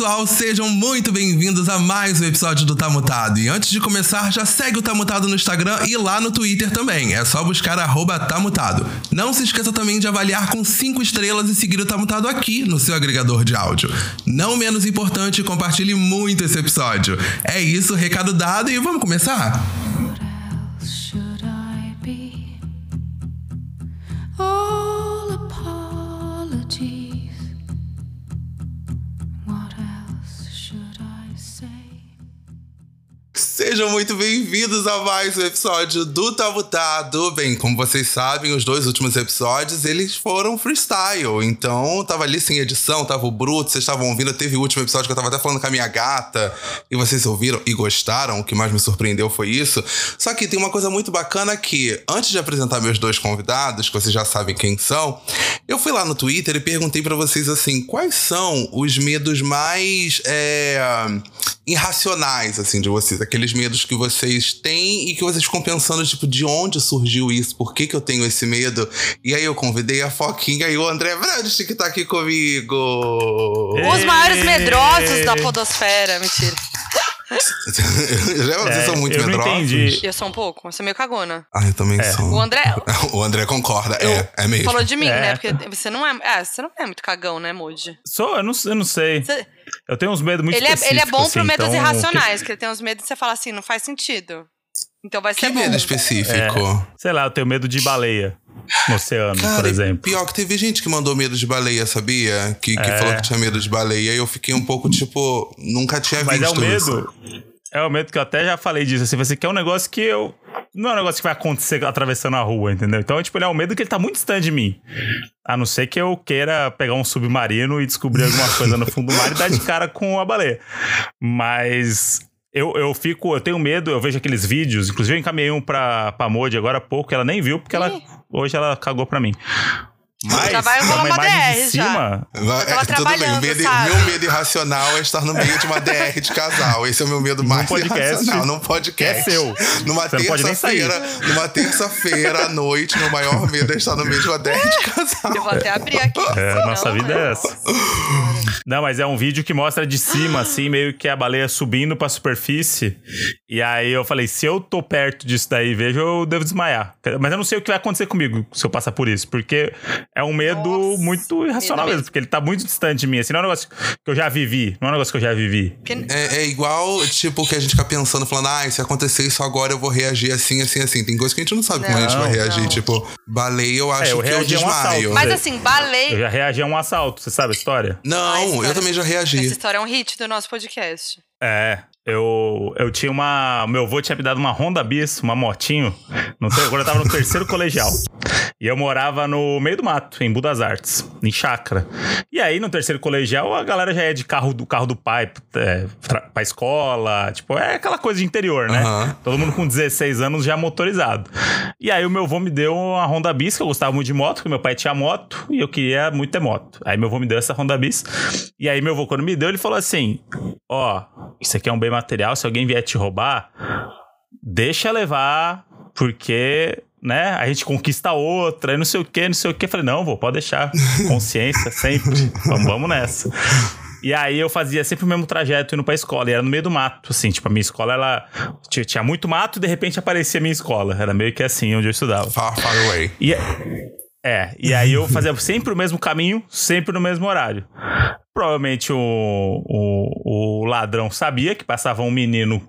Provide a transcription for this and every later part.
Pessoal, sejam muito bem-vindos a mais um episódio do Tá Mutado. E antes de começar, já segue o Tá Mutado no Instagram e lá no Twitter também. É só buscar arroba Tá. Não se esqueça também de avaliar com 5 estrelas e seguir o Tá Mutado aqui no seu agregador de áudio. Não menos importante, compartilhe muito esse episódio. É isso, recado dado e vamos começar? Sejam muito bem-vindos a mais um episódio do Mutado. Bem, como vocês sabem, os dois últimos episódios, eles foram freestyle. Então, tava ali sem edição, tava o bruto, vocês estavam ouvindo. Teve o último episódio que eu tava até falando com a minha gata. E vocês ouviram e gostaram. O que mais me surpreendeu foi isso. Só que tem uma coisa muito bacana que, antes de apresentar meus dois convidados, que vocês já sabem quem são, eu fui lá no Twitter e perguntei pra vocês assim, quais são os medos mais... é, irracionais, assim, de vocês. Aqueles medos que vocês têm e que vocês ficam pensando, tipo, de onde surgiu isso? Por que, que eu tenho esse medo? E aí eu convidei a Foquinha e o André Brandt que tá aqui comigo. Os maiores medrosos da podosfera, mentira. Já vocês são muito É, eu medrosos? entendi. Eu sou um pouco, eu sou meio cagona. Ah, eu também sou. O André O André concorda, é, é mesmo. falou de mim, É. né? Porque você não é. É, você não é muito cagão, né, Moody? Sou, eu não, eu não sei. Você- Eu tenho uns medos muito Ele é, ele é bom específicos, pro assim, medos então, irracionais, que ele tem uns medos que você fala assim, não faz sentido. Então vai Que ser bom. medo específico? que- sei lá, eu tenho medo de baleia no oceano, Cara, por exemplo. pior que teve gente que mandou medo de baleia, sabia? Que, que É. falou que tinha medo de baleia e eu fiquei um pouco tipo, nunca tinha Mas é visto o isso. medo. É o medo que eu até já falei disso, assim, você quer um negócio que eu. Não é um negócio que vai acontecer atravessando a rua, entendeu? Então, tipo, ele é um medo que ele tá muito distante de mim. A não ser que eu queira pegar um submarino e descobrir alguma coisa no fundo do mar e dar de cara com a baleia. Mas eu, eu fico, eu tenho medo, eu vejo aqueles vídeos, inclusive eu encaminhei um pra, pra Modi agora há pouco, ela nem viu, porque ela hoje ela cagou pra mim. Mas Já vai rolar uma uma DR de já. cima. Vai- tava é, tudo bem, medo, sabe? meu medo irracional é estar no meio de uma DR de casal. Esse é o meu medo mais podcast, irracional. Num podcast. que é seu. Numa não terça-feira, numa terça-feira à noite, meu maior medo é estar no meio de uma DR de casal. Eu vou até abrir aqui. É, senão, nossa vida é essa. Não, mas é um vídeo que mostra de cima, assim, meio que a baleia subindo pra superfície. E aí eu falei, se eu tô perto disso daí e vejo, eu devo desmaiar. Mas eu não sei o que vai acontecer comigo se eu passar por isso. Porque é um medo Nossa, muito irracional medo mesmo. Porque ele tá muito distante de mim. Assim, não é um negócio que eu já vivi. Não é um negócio que eu já vivi. É, é igual, tipo, que a gente fica pensando, falando, ah, se acontecer isso agora, eu vou reagir assim, assim, assim. Tem coisa que a gente não sabe como a gente Não, vai reagir. não. Tipo, baleia, eu acho É, eu que eu a um desmaio. assalto. Mas assim, baleia. Eu já reagi a um assalto, você sabe a história? Ah, Não, história- eu também já reagi. Essa história é um hit do nosso podcast. É, eu, eu tinha uma. Meu avô tinha me dado uma Honda Bis, uma motinho, no, ter- quando eu tava no terceiro colegial. E eu morava no meio do mato, em Budas Artes, em chácara. E aí, no terceiro colegial, a galera já é de carro do carro do pai é, pra, pra escola. Tipo, é aquela coisa de interior, né? Aham. Todo mundo com 16 anos já motorizado. E aí o meu avô me deu uma Honda Bis, que eu gostava muito de moto, porque meu pai tinha moto e eu queria muito ter moto. Aí meu avô me deu essa Honda Bis. E aí meu avô, quando me deu, ele falou assim: Ó, isso aqui é um bem material, se alguém vier te roubar, deixa levar, porque. Né? A gente conquista outra, e não sei o que, não sei o que. Falei, não, vô, pode deixar. Consciência, sempre. vamos, vamos nessa. E aí eu fazia sempre o mesmo trajeto indo pra escola. E era no meio do mato, assim. Tipo, a minha escola, ela... Tinha, tinha muito mato e de repente aparecia a minha escola. Era meio que assim, onde eu estudava. Far, far away. E, é, e aí eu fazia sempre o mesmo caminho, sempre no mesmo horário. Provavelmente o, o, o ladrão sabia que passava um menino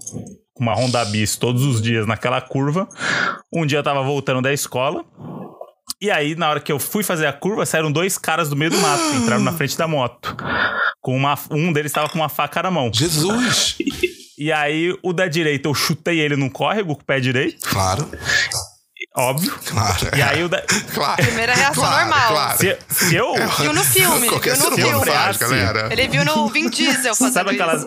com uma Honda Bis todos os dias naquela curva. Um dia eu tava voltando da escola. E aí, na hora que eu fui fazer a curva, saíram dois caras do meio do mato, entraram na frente da moto. Com uma, um deles tava com uma faca na mão. Jesus! E aí, o da direita, eu chutei ele num córrego com o pé direito, Claro, óbvio. claro. E aí, o da. Claro. Primeira reação claro, normal. Claro. Se, se eu. Viu no filme, Qualquer viu no filme. faz, freasse. galera. Ele viu no Vin Diesel fazendo Sabe aquelas.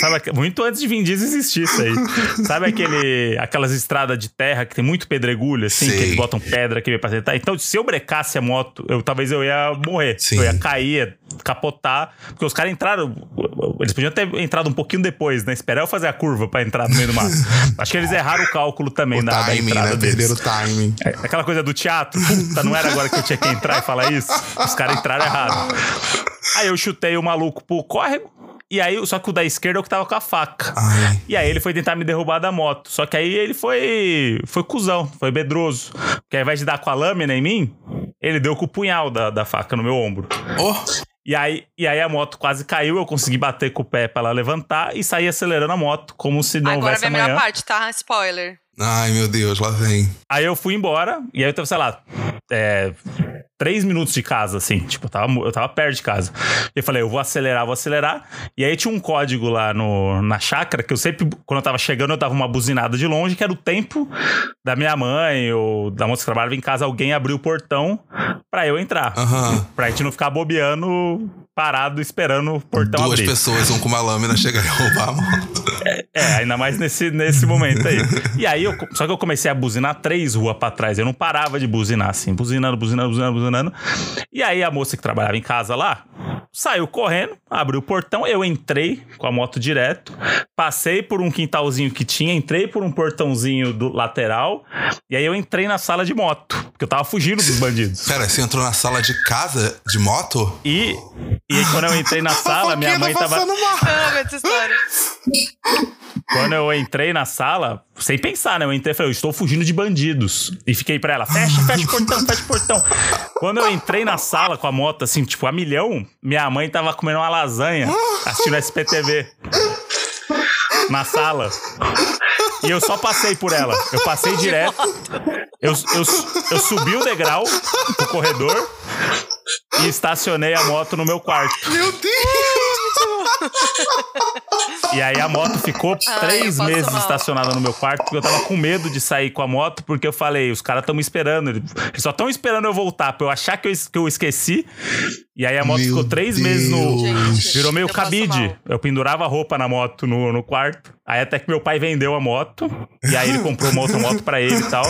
Sabe, muito antes de Vin Diesel existir isso aí. Sabe aquele, aquelas estradas de terra que tem muito pedregulho, assim, Sei. que eles botam pedra aqui pra acertar? Então, se eu brecasse a moto, eu talvez eu ia morrer. Sim. Eu ia cair, ia capotar. Porque os caras entraram. Eles podiam ter entrado um pouquinho depois, né? Esperar eu fazer a curva pra entrar no meio do mato. Acho que eles erraram o cálculo também O da, da timing, entrada né? deles. Perderam o timing. É, Aquela coisa do teatro, puta, não era agora que eu tinha que entrar e falar isso. Os caras entraram errado. Aí eu chutei o maluco pro córrego. E aí, só que o da esquerda é o que tava com a faca. Ai. E aí ele foi tentar me derrubar da moto. Só que aí ele foi. Foi cuzão, foi medroso. Porque ao invés de dar com a lâmina em mim, ele deu com o punhal da, da faca no meu ombro. Oh, E aí, e aí a moto quase caiu, eu consegui bater com o pé pra ela levantar e sair acelerando a moto, como se não Agora houvesse vem a melhor amanhã. parte, tá? Spoiler. Ai, meu Deus, lá vem. Aí eu fui embora, e aí eu tava, sei lá, é, três minutos de casa, assim. Tipo, eu tava, eu tava perto de casa. E eu falei, eu vou acelerar, vou acelerar. E aí tinha um código lá no, na chácara, que eu sempre, quando eu tava chegando, eu dava uma buzinada de longe, que era o tempo da minha mãe ou da moça que trabalhava em casa, alguém abrir o portão pra eu entrar. Aham. Pra gente não ficar bobeando, parado, esperando o portão Duas abrir. pessoas, um com uma lâmina, chegar e roubar a moto. É, ainda mais nesse, nesse momento aí. E aí, eu, só que eu comecei a buzinar três ruas pra trás. Eu não parava de buzinar, assim, buzinando, buzinando, buzinando, buzinando. E aí, a moça que trabalhava em casa lá saiu correndo, abriu o portão. Eu entrei com a moto direto, passei por um quintalzinho que tinha, entrei por um portãozinho do lateral. E aí, eu entrei na sala de moto, porque eu tava fugindo dos bandidos. Pera, você entrou na sala de casa de moto? E, e aí, quando eu entrei na sala, minha mãe tá tava. mal. Essa história. Quando eu entrei na sala, sem pensar, né? Eu entrei e falei, eu estou fugindo de bandidos. E fiquei pra ela, fecha, fecha o portão, fecha o portão. Quando eu entrei na sala com a moto, assim, tipo, a milhão, minha mãe tava comendo uma lasanha, assistindo SPTV. Na sala. E eu só passei por ela. Eu passei direto. Eu, eu, eu subi o degrau pro corredor e estacionei a moto no meu quarto. Meu Deus! E aí a moto ficou Ai, três meses mal. estacionada no meu quarto, porque eu tava com medo de sair com a moto, porque eu falei, os caras estão me esperando. Eles só estão esperando eu voltar, pra eu achar que eu, que eu esqueci. E aí a moto Meu ficou três meses no. Gente, Virou meio cabide. Eu pendurava roupa na moto no, no quarto. Aí até que meu pai vendeu a moto. E aí ele comprou uma outra moto pra ele e tal.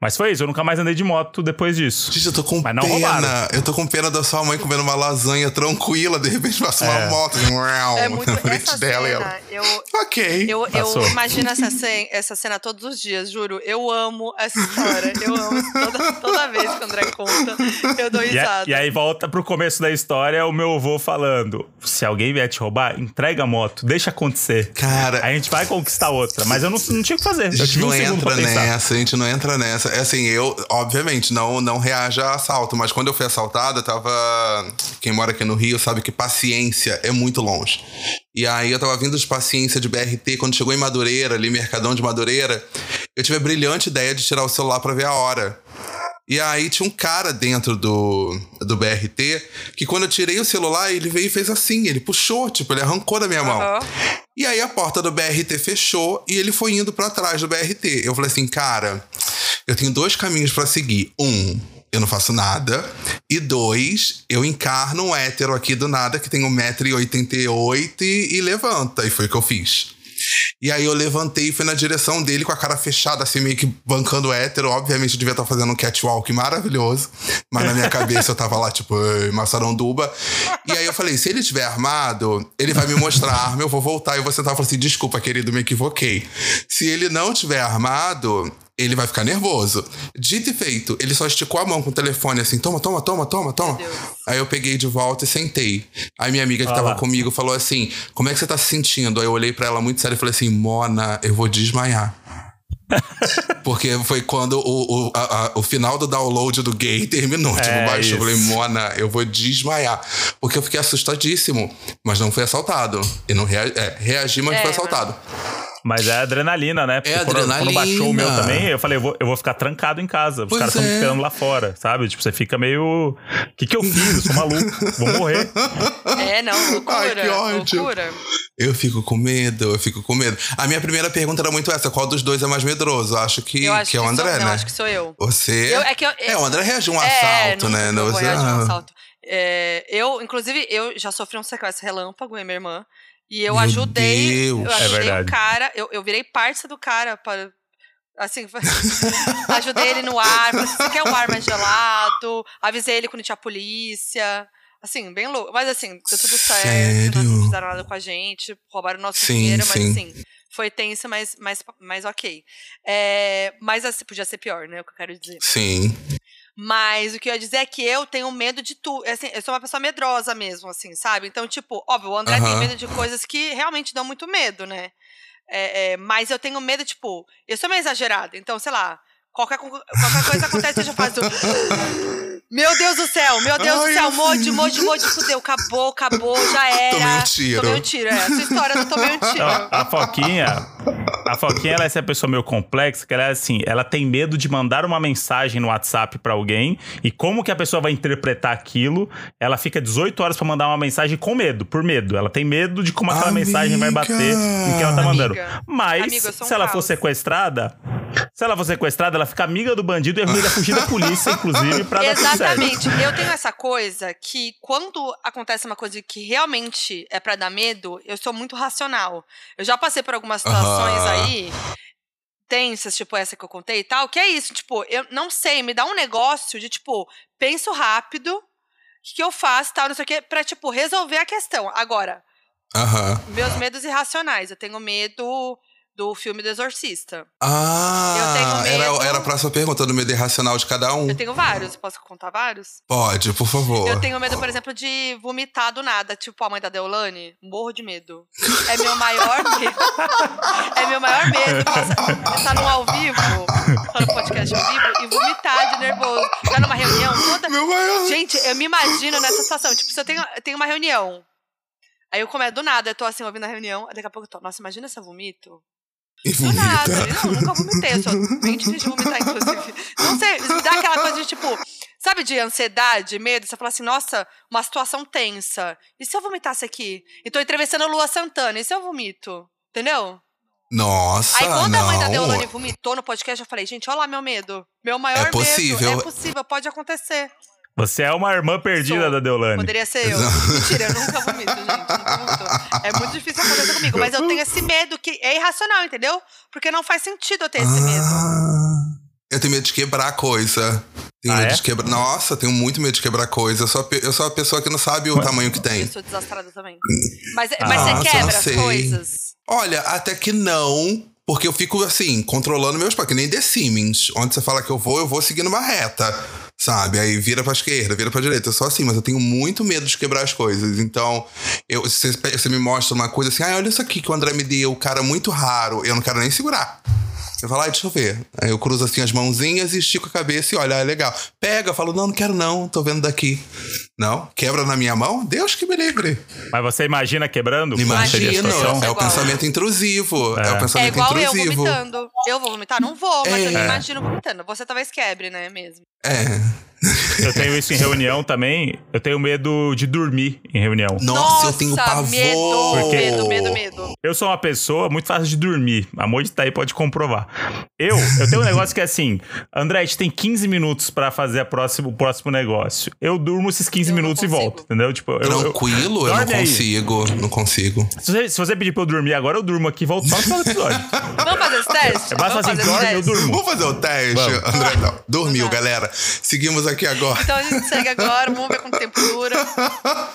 Mas foi isso, eu nunca mais andei de moto depois disso. Gente, eu tô com Mas não pena. roubaram. Eu tô com pena da sua mãe comendo uma lasanha tranquila, de repente passa uma É. moto assim, É muito. na frente Essa dela e cena, ela. eu, Ok. eu, eu imagino essa cena, essa cena todos os dias, juro. Eu amo essa história. Eu amo toda, toda vez que o André conta. Eu dou E, a- risada. e aí volta pro começo da história, o meu avô falando: se alguém vier te roubar, entrega a moto, deixa acontecer. Cara, Aí a gente vai conquistar outra. Mas eu não, não tinha o que fazer. A gente um não segundo entra nessa, a gente não entra nessa. É assim, eu, obviamente, não, não reage a assalto, mas quando eu fui assaltado, eu tava. Quem mora aqui no Rio sabe que paciência é muito longe. E aí eu tava vindo de paciência de BRT, quando chegou em Madureira, ali, Mercadão de Madureira, eu tive a brilhante ideia de tirar o celular pra ver a hora. E aí tinha um cara dentro do, do BRT que quando eu tirei o celular, ele veio e fez assim, ele puxou, tipo, ele arrancou da minha mão. E aí a porta do BRT fechou e ele foi indo pra trás do BRT. Eu falei assim, cara, eu tenho dois caminhos pra seguir. Um, eu não faço nada. E dois, eu encarno um hétero aqui do nada que tem 1,88m e, e levanta. E foi o que eu fiz. E aí eu levantei e fui na direção dele com a cara fechada, assim, meio que bancando hétero. Obviamente eu devia estar fazendo um catwalk maravilhoso. Mas na minha cabeça eu tava lá, tipo, "Ei, Massaranduba. E aí eu falei, se ele estiver armado, ele vai me mostrar a arma, eu vou voltar. E sentar e falar assim, desculpa, querido, me equivoquei. Se ele não estiver armado, ele vai ficar nervoso. Dito e feito, ele só esticou a mão com o telefone assim, toma, toma, toma, toma, toma. Aí eu peguei de volta e sentei. Aí minha amiga que Ah tava lá. comigo falou assim: Como é que você tá se sentindo? Aí eu olhei pra ela muito sério e falei assim: Mona, eu vou desmaiar. Porque foi quando o, o, a- a- o final do download do gay terminou. tipo, É, baixou. Eu falei. Mona, eu vou desmaiar. Porque eu fiquei assustadíssimo. Mas não fui assaltado. E não rea é, reagi, mas É, fui mas- assaltado. Mas é adrenalina, né? Porque É quando, quando adrenalina. baixou o meu também, eu falei, eu vou, eu vou ficar trancado em casa. Os Pois caras estão me é. esperando lá fora, sabe? Tipo, você fica meio. O que, que eu fiz? Eu sou maluco, vou morrer. É, não, loucura. Ai, que ódio. Loucura. Eu fico com medo, eu fico com medo. A minha primeira pergunta era muito essa: qual dos dois é mais medroso? Acho que, Eu acho que é o André, sou, né? Não, acho que sou eu. Você. Eu- é que eu- é, o André reagiu a um É, assalto, né? eu vou Você- reagir a um ah. assalto. É, eu, inclusive, eu já sofri um sequestro relâmpago, eu e minha irmã. E eu Meu ajudei, Deus. eu É ajudei o verdade. cara, eu, eu virei parça do cara para assim, ajudei ele no ar, falei, você quer um ar mais gelado? Avisei ele quando tinha polícia. Assim, bem louco. Mas assim, deu tudo certo, Sério? não fizeram nada com a gente, roubaram nosso Sim, dinheiro, mas sim. assim, foi tenso, mas, mas, mas ok. É, mas assim, podia ser pior, né? O que eu quero dizer. Sim. Mas o que eu ia dizer é que eu tenho medo de tudo. Assim, eu sou uma pessoa medrosa mesmo, assim, sabe? Então, tipo, óbvio, o André tem medo de coisas que realmente dão muito medo, né? É, é, mas eu tenho medo, tipo, eu sou meio exagerada. Então, sei lá, qualquer, qualquer coisa acontece, eu já faço. Meu Deus do céu, meu Deus Ai, do céu. Moji, Moji, Moji, fudeu, acabou, acabou, já era. Tomei um tiro. Tomei um tiro, é. Essa história eu tomei um tiro. Então, a Foquinha, a Foquinha, ela é essa pessoa meio complexa, que ela é assim, ela tem medo de mandar uma mensagem no WhatsApp pra alguém e como que a pessoa vai interpretar aquilo, ela fica 18 horas pra mandar uma mensagem com medo, por medo. Ela tem medo de como aquela Amiga. mensagem vai bater em que ela tá mandando. Amiga. Mas, Amiga, um se ela for caos. sequestrada, se ela for sequestrada, ela fica amiga do bandido e ajuda a fugir da polícia, inclusive, pra dar. Exatamente. Eu tenho essa coisa que quando acontece uma coisa que realmente é pra dar medo, eu sou muito racional. Eu já passei por algumas situações Aham. aí tensas, tipo essa que eu contei e tal, que é isso, tipo, eu não sei, me dá um negócio de tipo, penso rápido, o que, que eu faço, tal, não sei o quê, pra tipo resolver a questão. Agora, Aham. meus medos irracionais, eu tenho medo do filme do Exorcista. Ah, Eu tenho medo. era, era a próxima pergunta do medo irracional de cada um. Eu tenho vários, posso contar vários? Pode, por favor. Eu tenho medo, por exemplo, de vomitar do nada, tipo a mãe da Deolane. Morro de medo. É meu maior medo. é meu maior medo. Estar num ao vivo, tá no podcast ao vivo, e vomitar de nervoso. Tá numa reunião toda. Meu maior. Gente, eu me imagino nessa situação. Tipo, se eu tenho, eu tenho uma reunião. Aí eu começo do nada, eu tô assim, ouvindo a reunião, daqui a pouco eu tô, nossa, imagina se eu vomito. Do vomita. nada. Não, nunca vomitei. Eu sou bem difícil de vomitar, inclusive. Não sei, dá aquela coisa de tipo, sabe, de ansiedade, medo. Você fala assim, nossa, uma situação tensa. E se eu vomitasse aqui? E tô entrevistando a Lua Santana. E se eu vomito? Entendeu? Nossa, Aí quando a mãe da não. Deolane vomitou no podcast, eu falei, gente, olha lá meu medo. Meu maior É possível. medo. É possível, pode acontecer. Você é uma irmã perdida Sou. da Deolane. Poderia ser eu. Mentira, eu nunca vomito, gente. Nunca. É muito difícil acontecer comigo. Mas eu tenho esse medo que é irracional, entendeu? Porque não faz sentido eu ter esse medo. Ah, eu tenho medo de quebrar coisa. Tenho Ah, medo é? de quebrar. Nossa, tenho muito medo de quebrar coisa. Eu sou a, pe- eu sou a pessoa que não sabe o tamanho que tem. Eu sou desastrada também. Mas, mas Nossa, você quebra eu as sei. coisas. Olha, até que não. Porque eu fico assim, controlando meus passos, que nem The Siemens. Onde você fala que eu vou, eu vou seguindo uma reta. Sabe? Aí vira pra esquerda, vira pra direita. Eu sou assim, mas eu tenho muito medo de quebrar as coisas. Então, eu, você, você me mostra uma coisa assim, ah, olha isso aqui que o André me deu, cara muito raro. Eu não quero nem segurar. Eu falo, ah, deixa eu ver. Aí eu cruzo assim as mãozinhas e estico a cabeça e olha, ah, é legal. Pega, eu falo, não, não quero não, tô vendo daqui. Não, quebra na minha mão? Deus que me livre. Mas você imagina quebrando? Imagino. situação? É o Igual. pensamento intrusivo. É, É. o É pensamento igual eu intrusivo. vomitando. Eu vou vomitar? Não vou, mas eu me É. imagino vomitando. Você talvez quebre, né, mesmo. É. Eu tenho isso em reunião também. Eu tenho medo de dormir em reunião. Nossa, eu tenho pavor. medo, Porque- medo, medo, medo. Eu sou uma pessoa muito fácil de dormir. A Moji tá aí, pode comprovar. Eu, eu tenho um negócio que é assim: André, a gente tem 15 minutos pra fazer a próxima, o próximo negócio. Eu durmo esses 15 Eu minutos e consigo. volto, entendeu? Tipo, eu, eu- Tranquilo, eu, não Dorme aí. consigo. Não consigo. se, você, se você pedir pra eu dormir agora, eu durmo aqui e volto só no final do episódio. Vamos fazer esse teste? É basta Vamos assim, dorme, eu teste? durmo. Vamos fazer o teste? Vamos. André, não. Dormiu, galera. Seguimos aqui agora. Então a gente segue agora, vamos ver quanto tempo dura.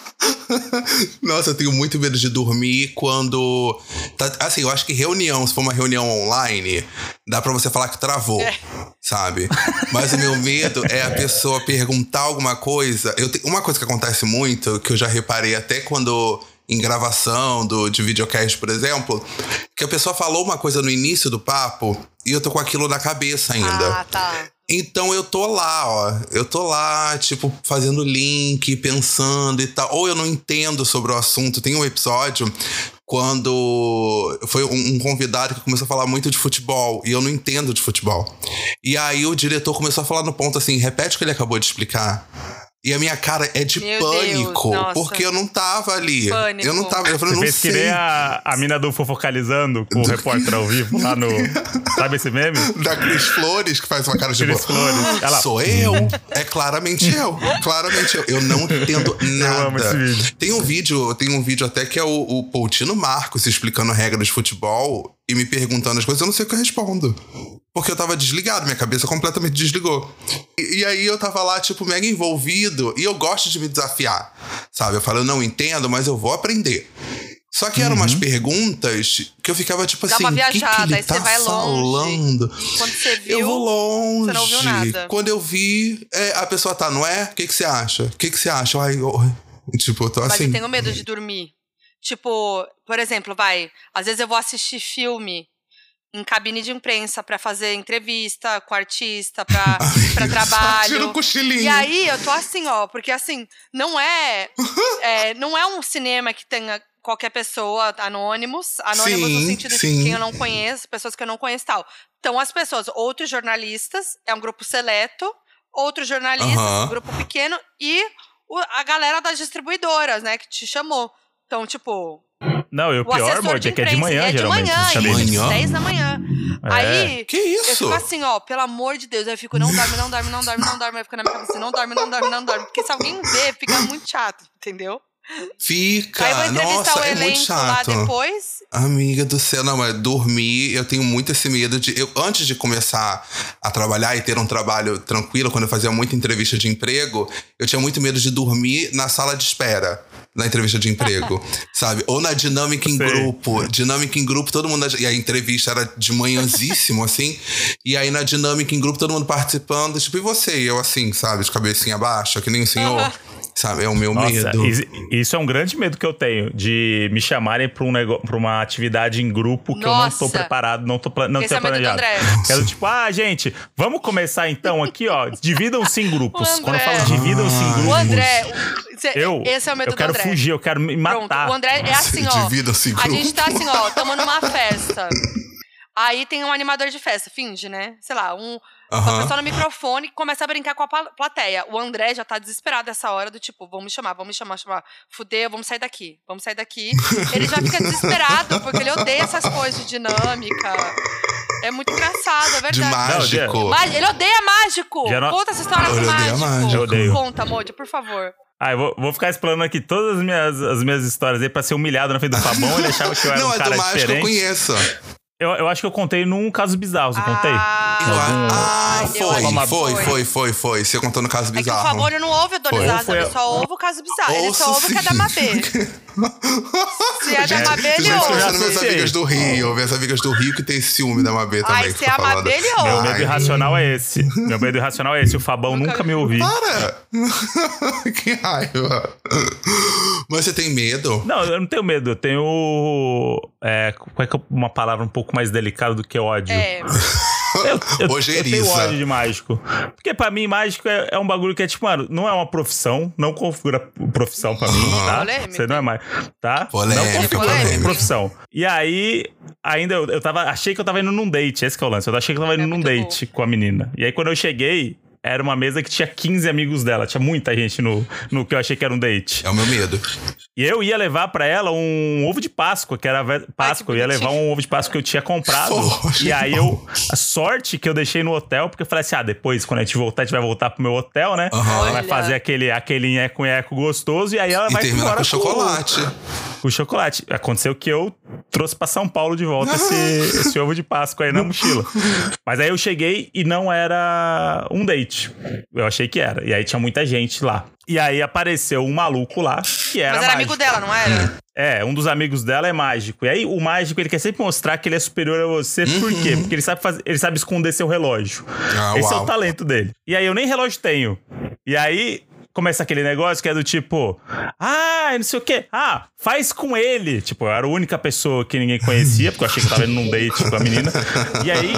Nossa, eu tenho muito medo de dormir quando. tá- assim, eu acho que reunião, se for uma reunião online, dá pra você falar que travou. É. Sabe? Mas o meu medo é a pessoa perguntar alguma coisa. Eu te- uma coisa que acontece muito, que eu já reparei até quando. Em gravação do, de videocast, por exemplo, que a pessoa falou uma coisa no início do papo e eu tô com aquilo na cabeça ainda. Ah, tá. Então eu tô lá, ó. Eu tô lá, tipo, fazendo link, pensando e tal. Ou eu não entendo sobre o assunto. Tem um episódio quando foi um, convidado que começou a falar muito de futebol e eu não entendo de futebol. E aí o diretor começou a falar no ponto assim: repete o que ele acabou de explicar. E a minha cara é de Meu pânico, Deus, porque eu não tava ali. Pânico. Eu não tava. Eu falei, Você não fez que sei. nem a, a mina do Fofocalizando com o repórter ao vivo lá no. Sabe esse meme? Da Cris Flores, que faz uma cara de Cris boa. Flores. Ela- Sou eu. É claramente eu. Claramente eu. Eu não entendo nada. amo esse vídeo. Tem um vídeo, tem um vídeo até que é o, o Poutino Marcos explicando regras de futebol e me perguntando as coisas, eu não sei o que eu respondo. Porque eu tava desligado, minha cabeça completamente desligou. E, e aí eu tava lá, tipo, mega envolvido, e eu gosto de me desafiar. Sabe? Eu falo, eu não entendo, mas eu vou aprender. Só que eram umas Uhum. perguntas que eu ficava tipo Dá assim, uma o que, que viajada, ele aí você tá vai longe. falando? Quando você viu. Eu vou longe. você não ouviu nada. Quando eu vi, é, a pessoa tá, não é? O que, que você acha? O que, que você acha? Ai, eu- tipo, eu tô Mas assim. eu tenho medo de dormir. Tipo, por exemplo, vai. Às vezes eu vou assistir filme em cabine de imprensa pra fazer entrevista com artista, Tira trabalho. o cochilinho. E aí eu tô assim, ó, porque assim, não é, é, não é um cinema que tenha qualquer pessoa, anônimos, anônimos no Sim, sentido de sim. quem eu não conheço, pessoas que eu não conheço tal. Então as pessoas, outros jornalistas, é um grupo seleto, outros jornalistas, Aham. um grupo pequeno e a galera das distribuidoras, né, que te chamou. Então, tipo, Não, e o o pior, assessor amor, de é que é de manhã, é de geralmente. manhã, cabines. Manhã? 10 da manhã. É. Aí, Que eu isso? fico assim, ó, pelo amor de Deus. Aí eu fico, não dorme, não dorme, não dorme, não dorme. Aí fica na minha cabeça, não dorme, não dorme, não dorme. Porque se alguém vê, fica muito chato, entendeu? Fica. Aí eu vou entrevistar Nossa, o é muito elenco lá chato. depois. Amiga do céu, não, mas dormir, eu tenho muito esse medo de. Eu, antes de começar a trabalhar e ter um trabalho tranquilo, quando eu fazia muita entrevista de emprego, eu tinha muito medo de dormir na sala de espera. Na entrevista de emprego, sabe? Ou na dinâmica em Sei. grupo. Dinâmica em grupo, todo mundo. E a entrevista era de manhãzíssimo, assim. E aí na dinâmica em grupo, todo mundo participando. Tipo, e você? E eu assim, sabe? De cabecinha baixa, que nem o senhor. Sabe? É o meu Nossa, medo. is- isso é um grande medo que eu tenho, de me chamarem pra, um nego... pra uma atividade em grupo que eu não tô Nossa. preparado, não tô, pla- não Esse tenho é planejado. André. Quero tipo, ah, gente, vamos começar então aqui, ó. Dividam-se em grupos. Quando eu falo dividam-se em grupos. O André. cê- Eu, esse é o medo eu quero André. fugir, eu quero me Pronto, matar. o André é assim, ó. Dividam-se em A gente tá assim, ó, tamo numa festa. Aí tem um animador de festa, finge, né? Sei lá, um, uma Aham. pessoa no microfone que começa a brincar com a pla- plateia. O André já tá desesperado essa hora do tipo, vamos me chamar, vamos me chamar, chamar. Fudeu, vamos sair daqui, vamos sair daqui. Ele já fica desesperado, porque ele odeia essas coisas de dinâmica. É muito engraçado, é De verdade. mágico. Má- Ele odeia mágico! Não- Conta essa história Ele do mágico. mágico. Eu odeio. Conta, Moody, por favor. Ah, eu vou, vou ficar explorando aqui todas as minhas, as minhas histórias aí pra ser humilhado na frente do Fabão. Ele achava que eu era Não, um é cara do mágico eu diferente. conheço. Eu, eu acho que eu contei num caso bizarro, eu contei? Ah, Eu- Algum- ah, foi, foi, foi. foi, foi, foi. Você contou no caso É que o bizarro. Fabônio não ouve o. Donizado, ele só ouve o caso bizarro. Ele só Ouço ouve o que é da. Mabê. Se é da Mabê, ele Gente, eu já ouve. minhas associei. amigas do Rio. Minhas amigas do Rio que tem ciúme da Mabê também. Ai, se tá é a. Mabê, ele Meu ouve. medo irracional é esse. Meu medo irracional é esse. O Fabão Nunca nunca, me ouviu. Para! que raiva. Mas você tem medo? Não, eu não tenho medo. Eu tenho. É, qual é que é uma palavra um pouco mais delicada do que ódio? É, Eu, eu, eu Ojeriza. tenho ódio de mágico. Porque pra mim, mágico é, é um bagulho que é tipo, mano, não é uma profissão, não configura profissão pra mim, tá? Polêmica. Você não é mais. Tá? Polêmica, não configura polêmica. profissão. E aí, ainda eu, eu tava. Achei que eu tava indo num date, esse que é o lance. Eu achei que eu tava indo É num date com a menina. E aí, quando eu cheguei. Era uma mesa que tinha 15 amigos dela. Tinha muita gente no, no que eu achei que era um date. É o meu medo. E eu ia levar pra ela um ovo de Páscoa, que era Páscoa. eu ia levar um ovo de Páscoa que eu tinha comprado. Poxa. E aí eu. A sorte que eu deixei no hotel, porque eu falei assim: ah, depois, quando a gente voltar, a gente vai voltar pro meu hotel, né? Aham. Ela vai fazer aquele, aquele nheco-nheco gostoso e aí ela E vai terminar embora com chocolate. Com, o chocolate. Aconteceu que eu trouxe pra São Paulo de volta esse, esse ovo de Páscoa aí na mochila. Mas aí eu cheguei e não era um date. Eu achei que era. E aí tinha muita gente lá. E aí apareceu um maluco lá que era. mas era mágico. amigo dela, não era? É, um dos amigos dela é mágico. E aí o mágico, ele quer sempre mostrar que ele é superior a você. Por quê? Porque ele sabe, fazer, ele sabe esconder seu relógio. Ah, Esse é uau. o talento dele. E aí eu nem relógio tenho. E aí começa aquele negócio que é do tipo, ah, não sei o quê. Ah, faz com ele. Tipo, eu era a única pessoa que ninguém conhecia, porque eu achei que eu tava indo num date com a menina. E aí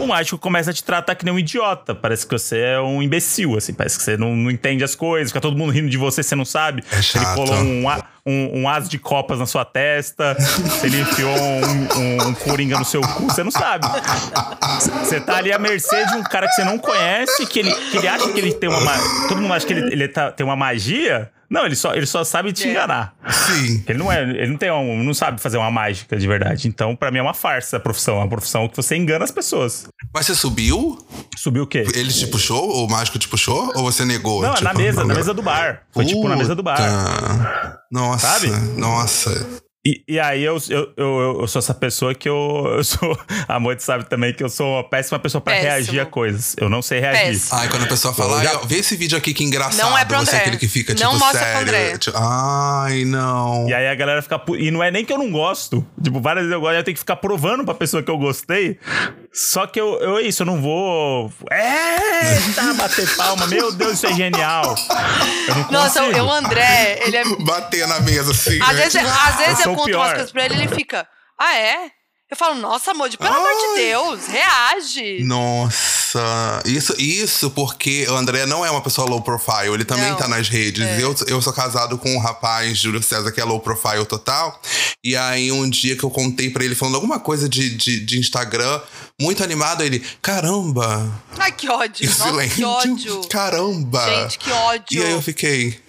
o mágico começa a te tratar que nem um idiota. Parece que você é um imbecil, assim. Parece que você não, não entende as coisas, fica todo mundo rindo de você, você não sabe. É Se ele chato. colou um, a- um, um as de copas na sua testa, se ele enfiou um, um, um coringa no seu cu, você não sabe. Você tá ali à mercê de um cara que você não conhece, que ele, que ele acha que ele tem uma. ma- Todo mundo acha que ele, ele tá- tem uma magia. Não, ele só, ele só sabe te É. enganar. Sim. Ele não é, ele não tem um, não sabe fazer uma mágica de verdade. Então, pra mim é uma farsa a profissão, é uma profissão que você engana as pessoas. Mas você subiu? Subiu o quê? Ele te puxou? O mágico te puxou? Ou você negou? Não, é Tipo, na mesa, na mesa do bar. Foi tipo na mesa do bar. Puta. Nossa. Sabe? Nossa. E, e aí eu, eu, eu, eu sou essa pessoa que eu, eu sou. A Moite sabe também que eu sou uma péssima pessoa pra Péssimo. reagir a coisas. Eu não sei reagir. Péssimo. Ai, quando a pessoa fala, já- ó, vê esse vídeo aqui que engraçado. Não é pro Você é André. aquele que fica, Não tipo, mostra pro sério. André. Tipo, ai, não. E aí a galera fica. E não é nem que eu não gosto. Tipo, várias vezes eu gosto, eu tenho que ficar provando pra pessoa que eu gostei. Só que eu, eu é isso, eu não vou. É, tá, bater palma. Meu Deus, isso é genial. Eu não Nossa, consigo. o André, ele é. Bater na mesa assim. Às né? vezes, às vezes eu o conto umas coisas pra ele e ele fica. Ah, é? Eu falo, nossa, amor, pelo amor de Ai. Deus, reage. Nossa, isso, isso porque o André não é uma pessoa low profile, ele também Não. tá nas redes. É. Eu, eu sou casado com um rapaz, Júlio César, que é low profile total. E aí, um dia que eu contei pra ele falando alguma coisa de, de, de Instagram, muito animado, ele, caramba! Ai, que ódio. E Nossa, silêncio. que ódio. Caramba! Gente, que ódio. E aí eu fiquei.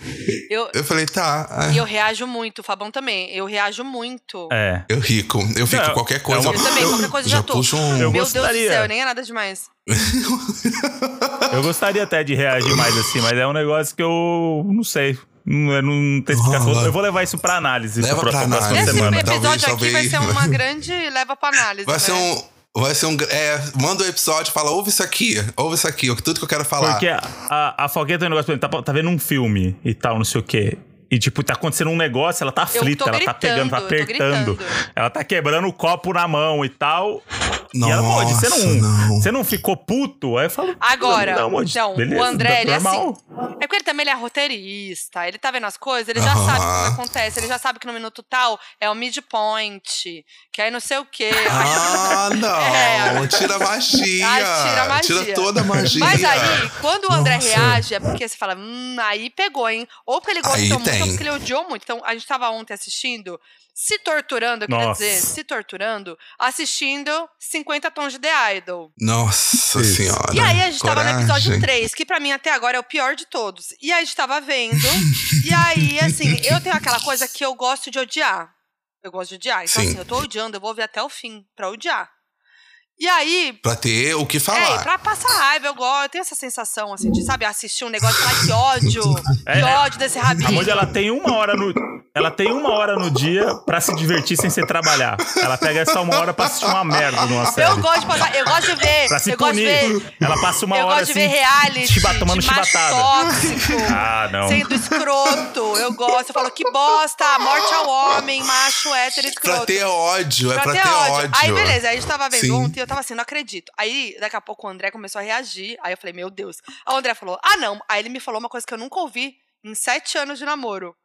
Eu, Eu falei, tá. ah, e eu reajo muito, o Fabão também. Eu reajo muito. É. Eu rico, eu fico Não, qualquer é coisa. uma- Eu também, qualquer coisa já já um- Eu Meu Deus do gostaria. céu, nem é nada demais. Eu gostaria até de reagir mais assim, mas é um negócio que eu não sei. Não, eu não tem explicação. Eu vou levar isso pra análise. Leva pra, pra análise. Esse semana. Talvez, episódio aqui vai talvez. ser uma grande leva pra análise. Vai né? ser um. Vai ser um. É, manda o episódio e fala, ouve isso aqui, ouve isso aqui, tudo que eu quero falar. Porque a, a, a Fogueta tem um negócio, tá, tá vendo um filme e tal, não sei o quê. E, tipo, tá acontecendo um negócio, ela tá aflita, ela tá pegando, tá gritando, eu tô apertando. gritando. Ela tá quebrando o copo na mão e tal. E ela, Moody, você Nossa, não, não. você não ficou puto? Aí eu falo. Agora, não, não, beleza, o André, ele é normal. assim. É porque ele também ele é roteirista, ele tá vendo as coisas, ele já sabe o que acontece, ele já sabe que no minuto tal é o midpoint, que aí não sei o quê. Ah, não. É. Tira a magia. Ai, tira a magia. Tira toda a magia. Mas aí, quando o André Nossa. reage, é porque você fala, hum, aí pegou, hein? Ou porque ele gostou Aí muito, tem. ou porque ele odiou muito. Então, a gente tava ontem assistindo, se torturando, eu queria Nossa. dizer, se torturando, assistindo 50 Tons de The Idol. Nossa Isso. senhora. E aí a gente tava no episódio coragem. 3, que pra mim até agora é o pior de todos. E aí a gente tava vendo. e aí, assim, eu tenho aquela coisa que eu gosto de odiar. Eu gosto de odiar. Então, Sim. assim, eu tô odiando, eu vou ver até o fim pra odiar. E aí, Pra ter o que é, falar. pra passar raiva, eu gosto, eu tenho essa sensação, assim, de, sabe, assistir um negócio e falar que ódio, É, que é. ódio desse A rabinho. Moody, ela tem uma hora no. Ela tem uma hora no dia pra se divertir sem ser trabalhar. Ela pega essa uma hora pra assistir uma merda numa série. Eu gosto de passar, eu gosto de ver, Pra se eu gosto de punir. ver, Ela passa uma eu hora gosto de assim. ver reality, chiba- tomando de chibatada. tóxico. Ah, não. Sendo escroto, eu gosto. Eu falo, que bosta, morte ao homem, macho, hétero, escroto. Pra ter ódio, é Pra pra ter ter ódio. ódio. Aí, beleza, aí a gente tava vendo Sim. ontem, eu tava assim, não acredito. Aí, daqui a pouco, o André começou a reagir. Aí eu falei, meu Deus. Aí o André falou, ah, não. Aí ele me falou uma coisa que eu nunca ouvi em sete anos de namoro.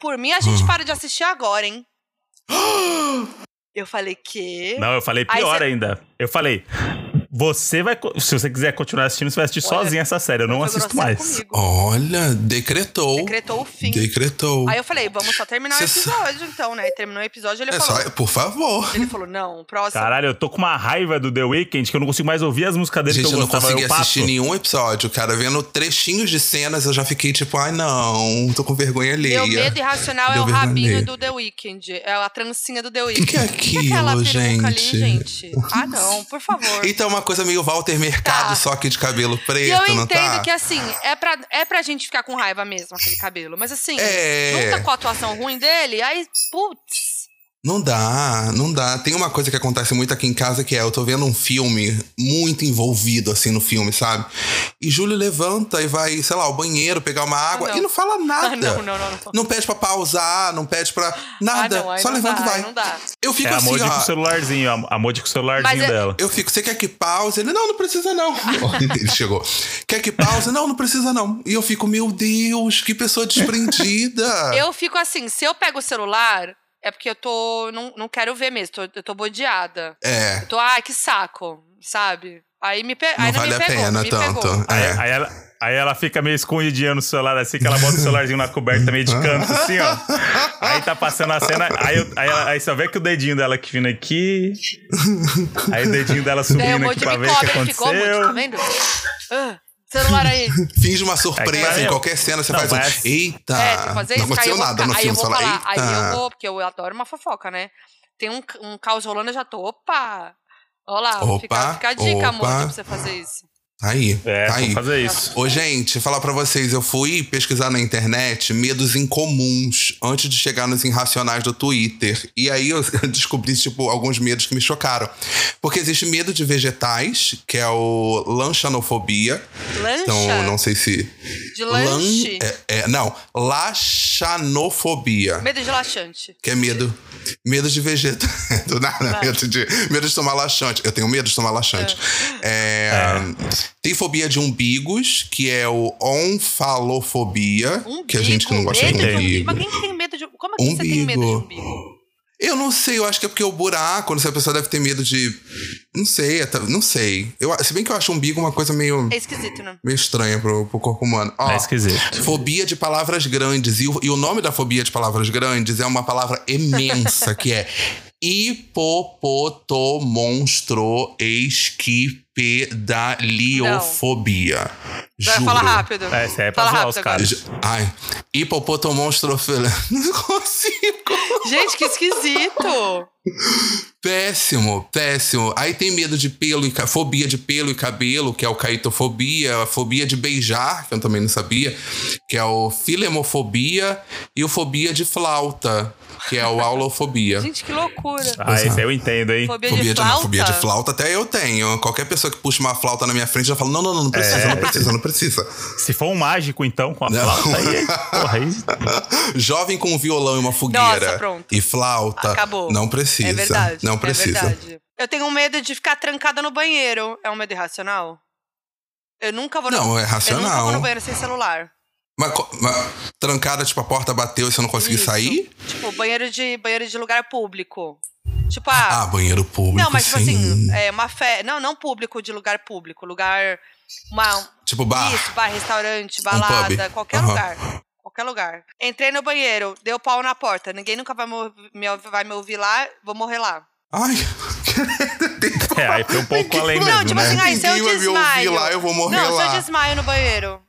Por mim, a gente para de assistir agora, hein? Eu falei, que? Não, eu falei pior cê- ainda. Eu falei, você vai. Se você quiser continuar assistindo, você vai assistir Olha, sozinho essa série. Eu não assisto mais. comigo. Olha, decretou. Decretou o fim. Decretou. Aí eu falei, vamos só terminar o Cê episódio, então, né? E terminou o episódio, ele É falou. só, por favor. Ele falou, não, o próximo. Caralho, eu tô com uma raiva do The Weeknd que eu não consigo mais ouvir as músicas dele Gente, que eu eu não consegui eu assistir nenhum episódio, cara. Vendo trechinhos de cenas, eu já fiquei tipo, ai não, tô com vergonha alheia. Meu medo irracional é Deu o vergonha rabinho alheia. do The Weeknd. É a trancinha do The O Weeknd. que, que é que é aquela aquilo, peruca ali, gente? gente? Ah, não, por favor. Então é uma coisa meio Walter Mercado, Tá. só que de cabelo preto, E eu não entendo tá? que, assim, é pra, é pra gente ficar com raiva mesmo, aquele cabelo. Mas, assim, É. junta com a atuação ruim dele, aí, putz. Não dá, não dá. Tem uma coisa que acontece muito aqui em casa que é, eu tô vendo um filme muito envolvido assim no filme, sabe? E Júlio levanta e vai, sei lá, ao banheiro pegar uma água não. e não fala nada. Ah, não, não, não, não. Não pede pra pausar, não pede pra nada. Ah, só não levanta dá, e vai. não dá. Eu fico É a assim, Moody com ó. o celularzinho, a- a Moody com o celularzinho Mas é- dela. Eu fico, você quer que pause? Ele, não, não precisa não. Ele chegou. Quer que pause? Não, não precisa não. E eu fico, meu Deus, que pessoa desprendida. Eu fico assim, se eu pego o celular, é porque eu tô. Não, não quero ver mesmo, tô- eu tô bodeada. É, Eu tô, ai, que saco, sabe? Aí me pe... não aí vale me a pegou, pena me tanto. pegou. Aí, É. aí ela, Aí ela fica meio escondidinha no celular, assim, que ela bota o celularzinho na coberta, meio de canto, assim, ó. Aí tá passando a cena, aí, eu- aí, ela- aí só vê que o dedinho dela aqui vindo aqui. Aí o dedinho dela o subindo Moody aqui pra ver o que ele ficou, Moody, tá aconteceu. vendo? Ah, celular aí. Finge uma surpresa É, em qualquer cena, você Não, faz um. mas- Eita! É, fazer não isso, aconteceu eu vou nada no filme, vou você fala, falar, aí eita. eu vou, porque eu adoro uma fofoca, né? Tem um, um caos rolando, eu já tô, opa! Olha lá, Opa, fica, fica a dica, amor, opa. pra você fazer isso. Tá aí, É, tá aí. fazer isso. Ô, gente, falar pra vocês, eu fui pesquisar na internet medos incomuns antes de chegar nos irracionais do Twitter. E aí eu descobri, tipo, alguns medos que me chocaram. Porque existe medo de vegetais, que é o lanchanofobia. Lancha? Então, não sei se. De lanche? Lan- é, é, não, laxanofobia. Medo de laxante. Que é medo. Medo de vegetal. Do nada, medo de, medo de tomar laxante. Eu tenho medo de tomar laxante. É, Tem fobia de umbigos, que é o onfalofobia. Que a gente que não gosta de medo umbigo. Mas quem que tem medo de... Como é que você tem medo de Umbigo. umbigo? Eu não sei, eu acho que é porque o buraco, não sei, a pessoa deve ter medo de. Não sei, até- não sei. Eu, se bem que eu acho umbigo uma coisa meio, É esquisito, né? meio estranha pro, pro corpo humano. Ó, É esquisito. Fobia de palavras grandes. E o, e o nome da fobia de palavras grandes é uma palavra imensa, que é hipopotomonstro-esquipedaliofobia. Vai Juro. falar rápido. É, aí é pra Fala zoar os caras. Ai, hipopotomonstrofila. Não consigo. Gente, que esquisito. Péssimo, péssimo. Aí tem medo de pelo e fobia de pelo e cabelo, que é o caitofobia, a fobia de beijar, que eu também não sabia, que é o filemofobia e o fobia de flauta, que é o aulofobia. Gente, que loucura. Ah, esse aí eu entendo, hein? Fobia, Fobia de de, flauta? fobia de flauta até eu tenho. Qualquer pessoa que puxa uma flauta na minha frente já fala: não, não, não, não precisa, É. não precisa, não precisa. Se for um mágico, então, com a Não. flauta aí, porra, aí. Jovem com um violão e uma fogueira Nossa, pronto. e flauta, Acabou. não precisa. É verdade. Não É precisa. verdade. Eu tenho medo de ficar trancada no banheiro. É um medo irracional? Eu nunca vou no... Não, é Eu nunca racional. vou no banheiro sem celular. Mas, mas trancada, tipo, a porta bateu e você não conseguiu sair? Tipo, banheiro de, banheiro de lugar público. Tipo, ah... Ah, banheiro público, não, mas tipo sim. assim, é uma fé... Não, não público de lugar público. Lugar... Uma... Tipo bar. Isso, bar, restaurante, balada, pub. qualquer Aham. lugar. Qualquer lugar. Entrei no banheiro, deu pau na porta. Ninguém nunca vai me, vai me ouvir lá, vou morrer lá. Ai, É, aí foi um pouco além Não, mesmo, tipo né? assim, ai, se eu desmaio. lá, eu vou morrer não, se lá. eu desmaio no banheiro.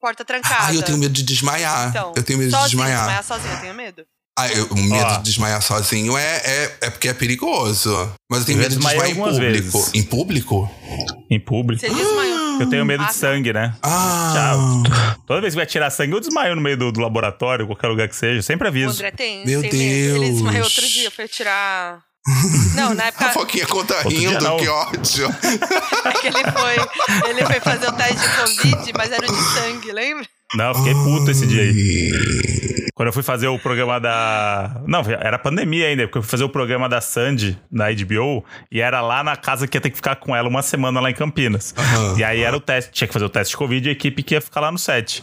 Porta trancada. ai, eu tenho medo de desmaiar. Então, eu tenho medo sozinho, de desmaiar. desmaiar sozinho, eu tenho medo. Ah, eu- o medo Ó. de desmaiar sozinho é, é, é porque é perigoso. Mas eu tenho Eu medo de desmaiar em algumas público. vezes. Em público? Em público. Você desmaiou. Eu tenho medo Ah, de sangue, né? Ah. Tchau. Toda vez que vai tirar sangue, eu desmaio no meio do, do laboratório, qualquer lugar que seja. Sempre O aviso. André tem, Meu tem medo. Ele Deus. desmaiou outro dia, foi tirar... Não, na A época Foquinha conta rindo, que ódio. que ele foi, ele foi fazer o teste de Covid, mas era de sangue, lembra? Não, eu fiquei puto esse dia aí. Quando eu fui fazer o programa da. Não, era pandemia ainda, porque eu fui fazer o programa da Sandy na HBO e era lá na casa que ia ter que ficar com ela uma semana lá em Campinas. Aham. E aí era o teste, tinha que fazer o teste de Covid e a equipe que ia ficar lá no set.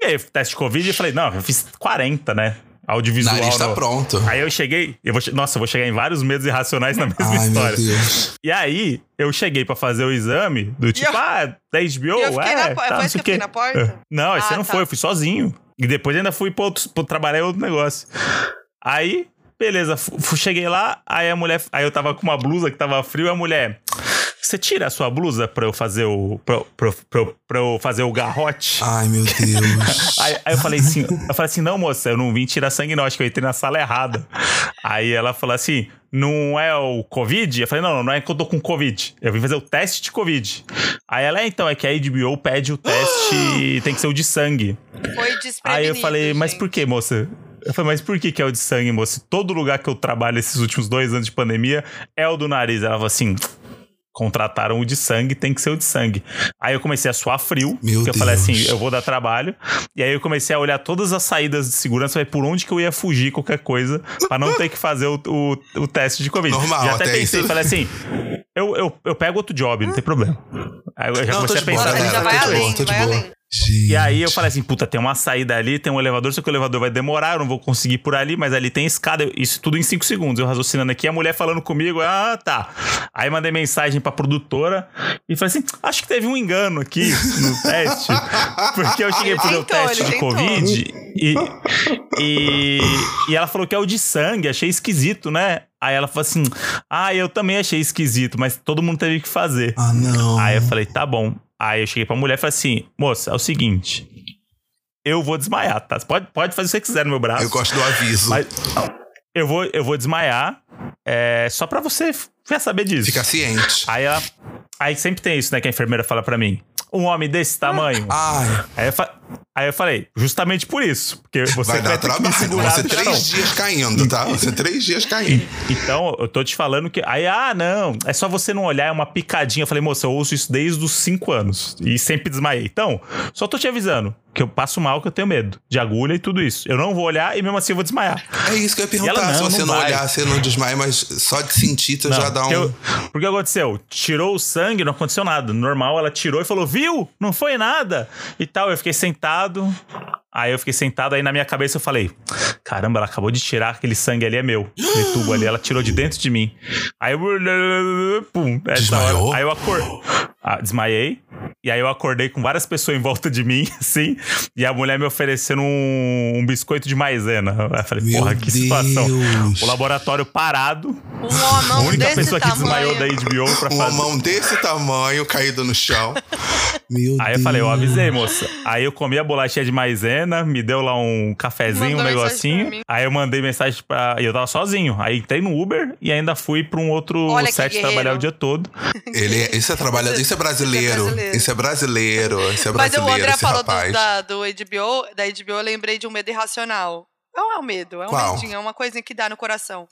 E aí, teste de Covid, eu falei, não, eu fiz 40, né? Audiovisual. Nariz tá no- pronto. Aí eu cheguei, eu vou, che- nossa, eu vou chegar em vários medos irracionais na mesma Ai, meu história. Deus. E aí, eu cheguei pra fazer o exame, do tipo, eu- ah, da HBO, e eu é, na tá, foi não isso sei que eu fiquei na porta? Não, esse Ah, não tá. foi, eu fui sozinho. E depois ainda fui pra, outro, pra trabalhar em outro negócio. Aí, beleza, cheguei lá, aí a mulher, aí eu tava com uma blusa que tava frio, e a mulher, você tira a sua blusa pra eu fazer o, pra, pra, pra, pra eu fazer o garrote? Ai, meu Deus. Aí, aí eu falei assim, eu falei assim, não, moça, eu não vim tirar sangue, não, acho que eu entrei na sala errada. Aí ela falou assim: não é o Covid? Eu falei, não, não é que eu tô com Covid. Eu vim fazer o teste de Covid. Aí ela, é, então, é que a HBO pede o teste, tem que ser o de sangue. Foi Aí eu falei, mas gente. por que, moça? Eu falei, mas por que, que é o de sangue, moça? Todo lugar que eu trabalho esses últimos dois anos de pandemia é o do nariz. Ela falou assim. Contrataram o de sangue, tem que ser o de sangue. Aí eu comecei a suar frio, Meu porque eu falei Deus. assim, eu vou dar trabalho. E aí eu comecei a olhar todas as saídas de segurança, falei, por onde que eu ia fugir qualquer coisa, pra não ter que fazer o, o, o teste de Covid. Normal, Já até até pensei, isso. falei assim, eu, eu, eu pego outro job, não tem problema. Aí eu já Não, comecei a boa, pensar galera, já vai boa, além, vai boa. Além. E aí eu falei assim, puta, tem uma saída ali, tem um elevador, só que o elevador vai demorar, eu não vou conseguir ir por ali, mas ali tem escada, isso tudo em 5 segundos. Eu raciocinando aqui, a mulher falando comigo, ah, tá. Aí mandei mensagem pra produtora e falei assim, acho que teve um engano aqui no teste, porque eu cheguei pro meu teste de tentou. Covid e, e, e ela falou que é o de sangue, achei esquisito, né? Aí ela falou assim, ah, eu também achei esquisito, mas todo mundo teve que fazer. Ah, não. Aí eu falei, tá bom. Aí eu cheguei pra mulher e falei assim, moça, é o seguinte. Eu vou desmaiar, tá? Pode, pode fazer o que você quiser no meu braço. Eu gosto do aviso. Mas eu vou, eu vou desmaiar. É, só pra você já saber disso. Fica ciente. Aí, ela, aí sempre tem isso, né? Que a enfermeira fala pra mim. Um homem desse tamanho. Ai, Aí, eu fa- aí eu falei, justamente por isso. Porque você vai dar ter que me trabalho. segurar Você chão. três dias caindo, tá? Você três dias caindo. Então, eu tô te falando que. Aí, ah, não, é só você não olhar, é uma picadinha. Eu falei, moça, eu ouço isso desde os 5 anos. E sempre desmaiei. Então, só tô te avisando que eu passo mal, que eu tenho medo de agulha e tudo isso. Eu não vou olhar e mesmo assim eu vou desmaiar. É isso que eu ia E ela, perguntar. não, Se você não não, vai. olhar, você não desmaia, mas só de sentir, tu Não, já dá um. eu- porque aconteceu? Tirou o sangue, não aconteceu nada. Normal, ela tirou e falou, viu? Não foi nada. E tal, eu fiquei sentado. Aí eu fiquei sentado, aí na minha cabeça eu falei: Caramba, ela acabou de tirar aquele sangue ali, é meu. Aquele tubo ali, ela tirou de dentro de mim. Aí eu. Pum, Desmaiou? hora- Aí eu acordei. Ah, desmaiei. E aí eu acordei com várias pessoas em volta de mim, assim. E a mulher me oferecendo um, um biscoito de maisena. Aí eu falei, Meu porra, que situação. Deus. O laboratório parado. Um A homão única desse pessoa que tamanho. desmaiou da HBO pra Uma fazer. mão desse tamanho caído no chão. Meu Aí eu Deus. falei, eu avisei, moça. Aí eu comi a bolachinha de maisena, me deu lá um cafezinho, Mandou um negocinho. Aí eu mandei mensagem pra. E eu tava sozinho. Aí entrei no Uber e ainda fui pra um outro Olha que set trabalhar o dia todo. Ele, é- isso é trabalhador, isso é brasileiro. brasileiro. Isso é brasileiro. Isso é Mas o brasileiro, André esse falou do, da, do HBO, da HBO, eu lembrei de um medo irracional. Não é um medo, é um Qual? medinho, é uma coisinha que dá no coração.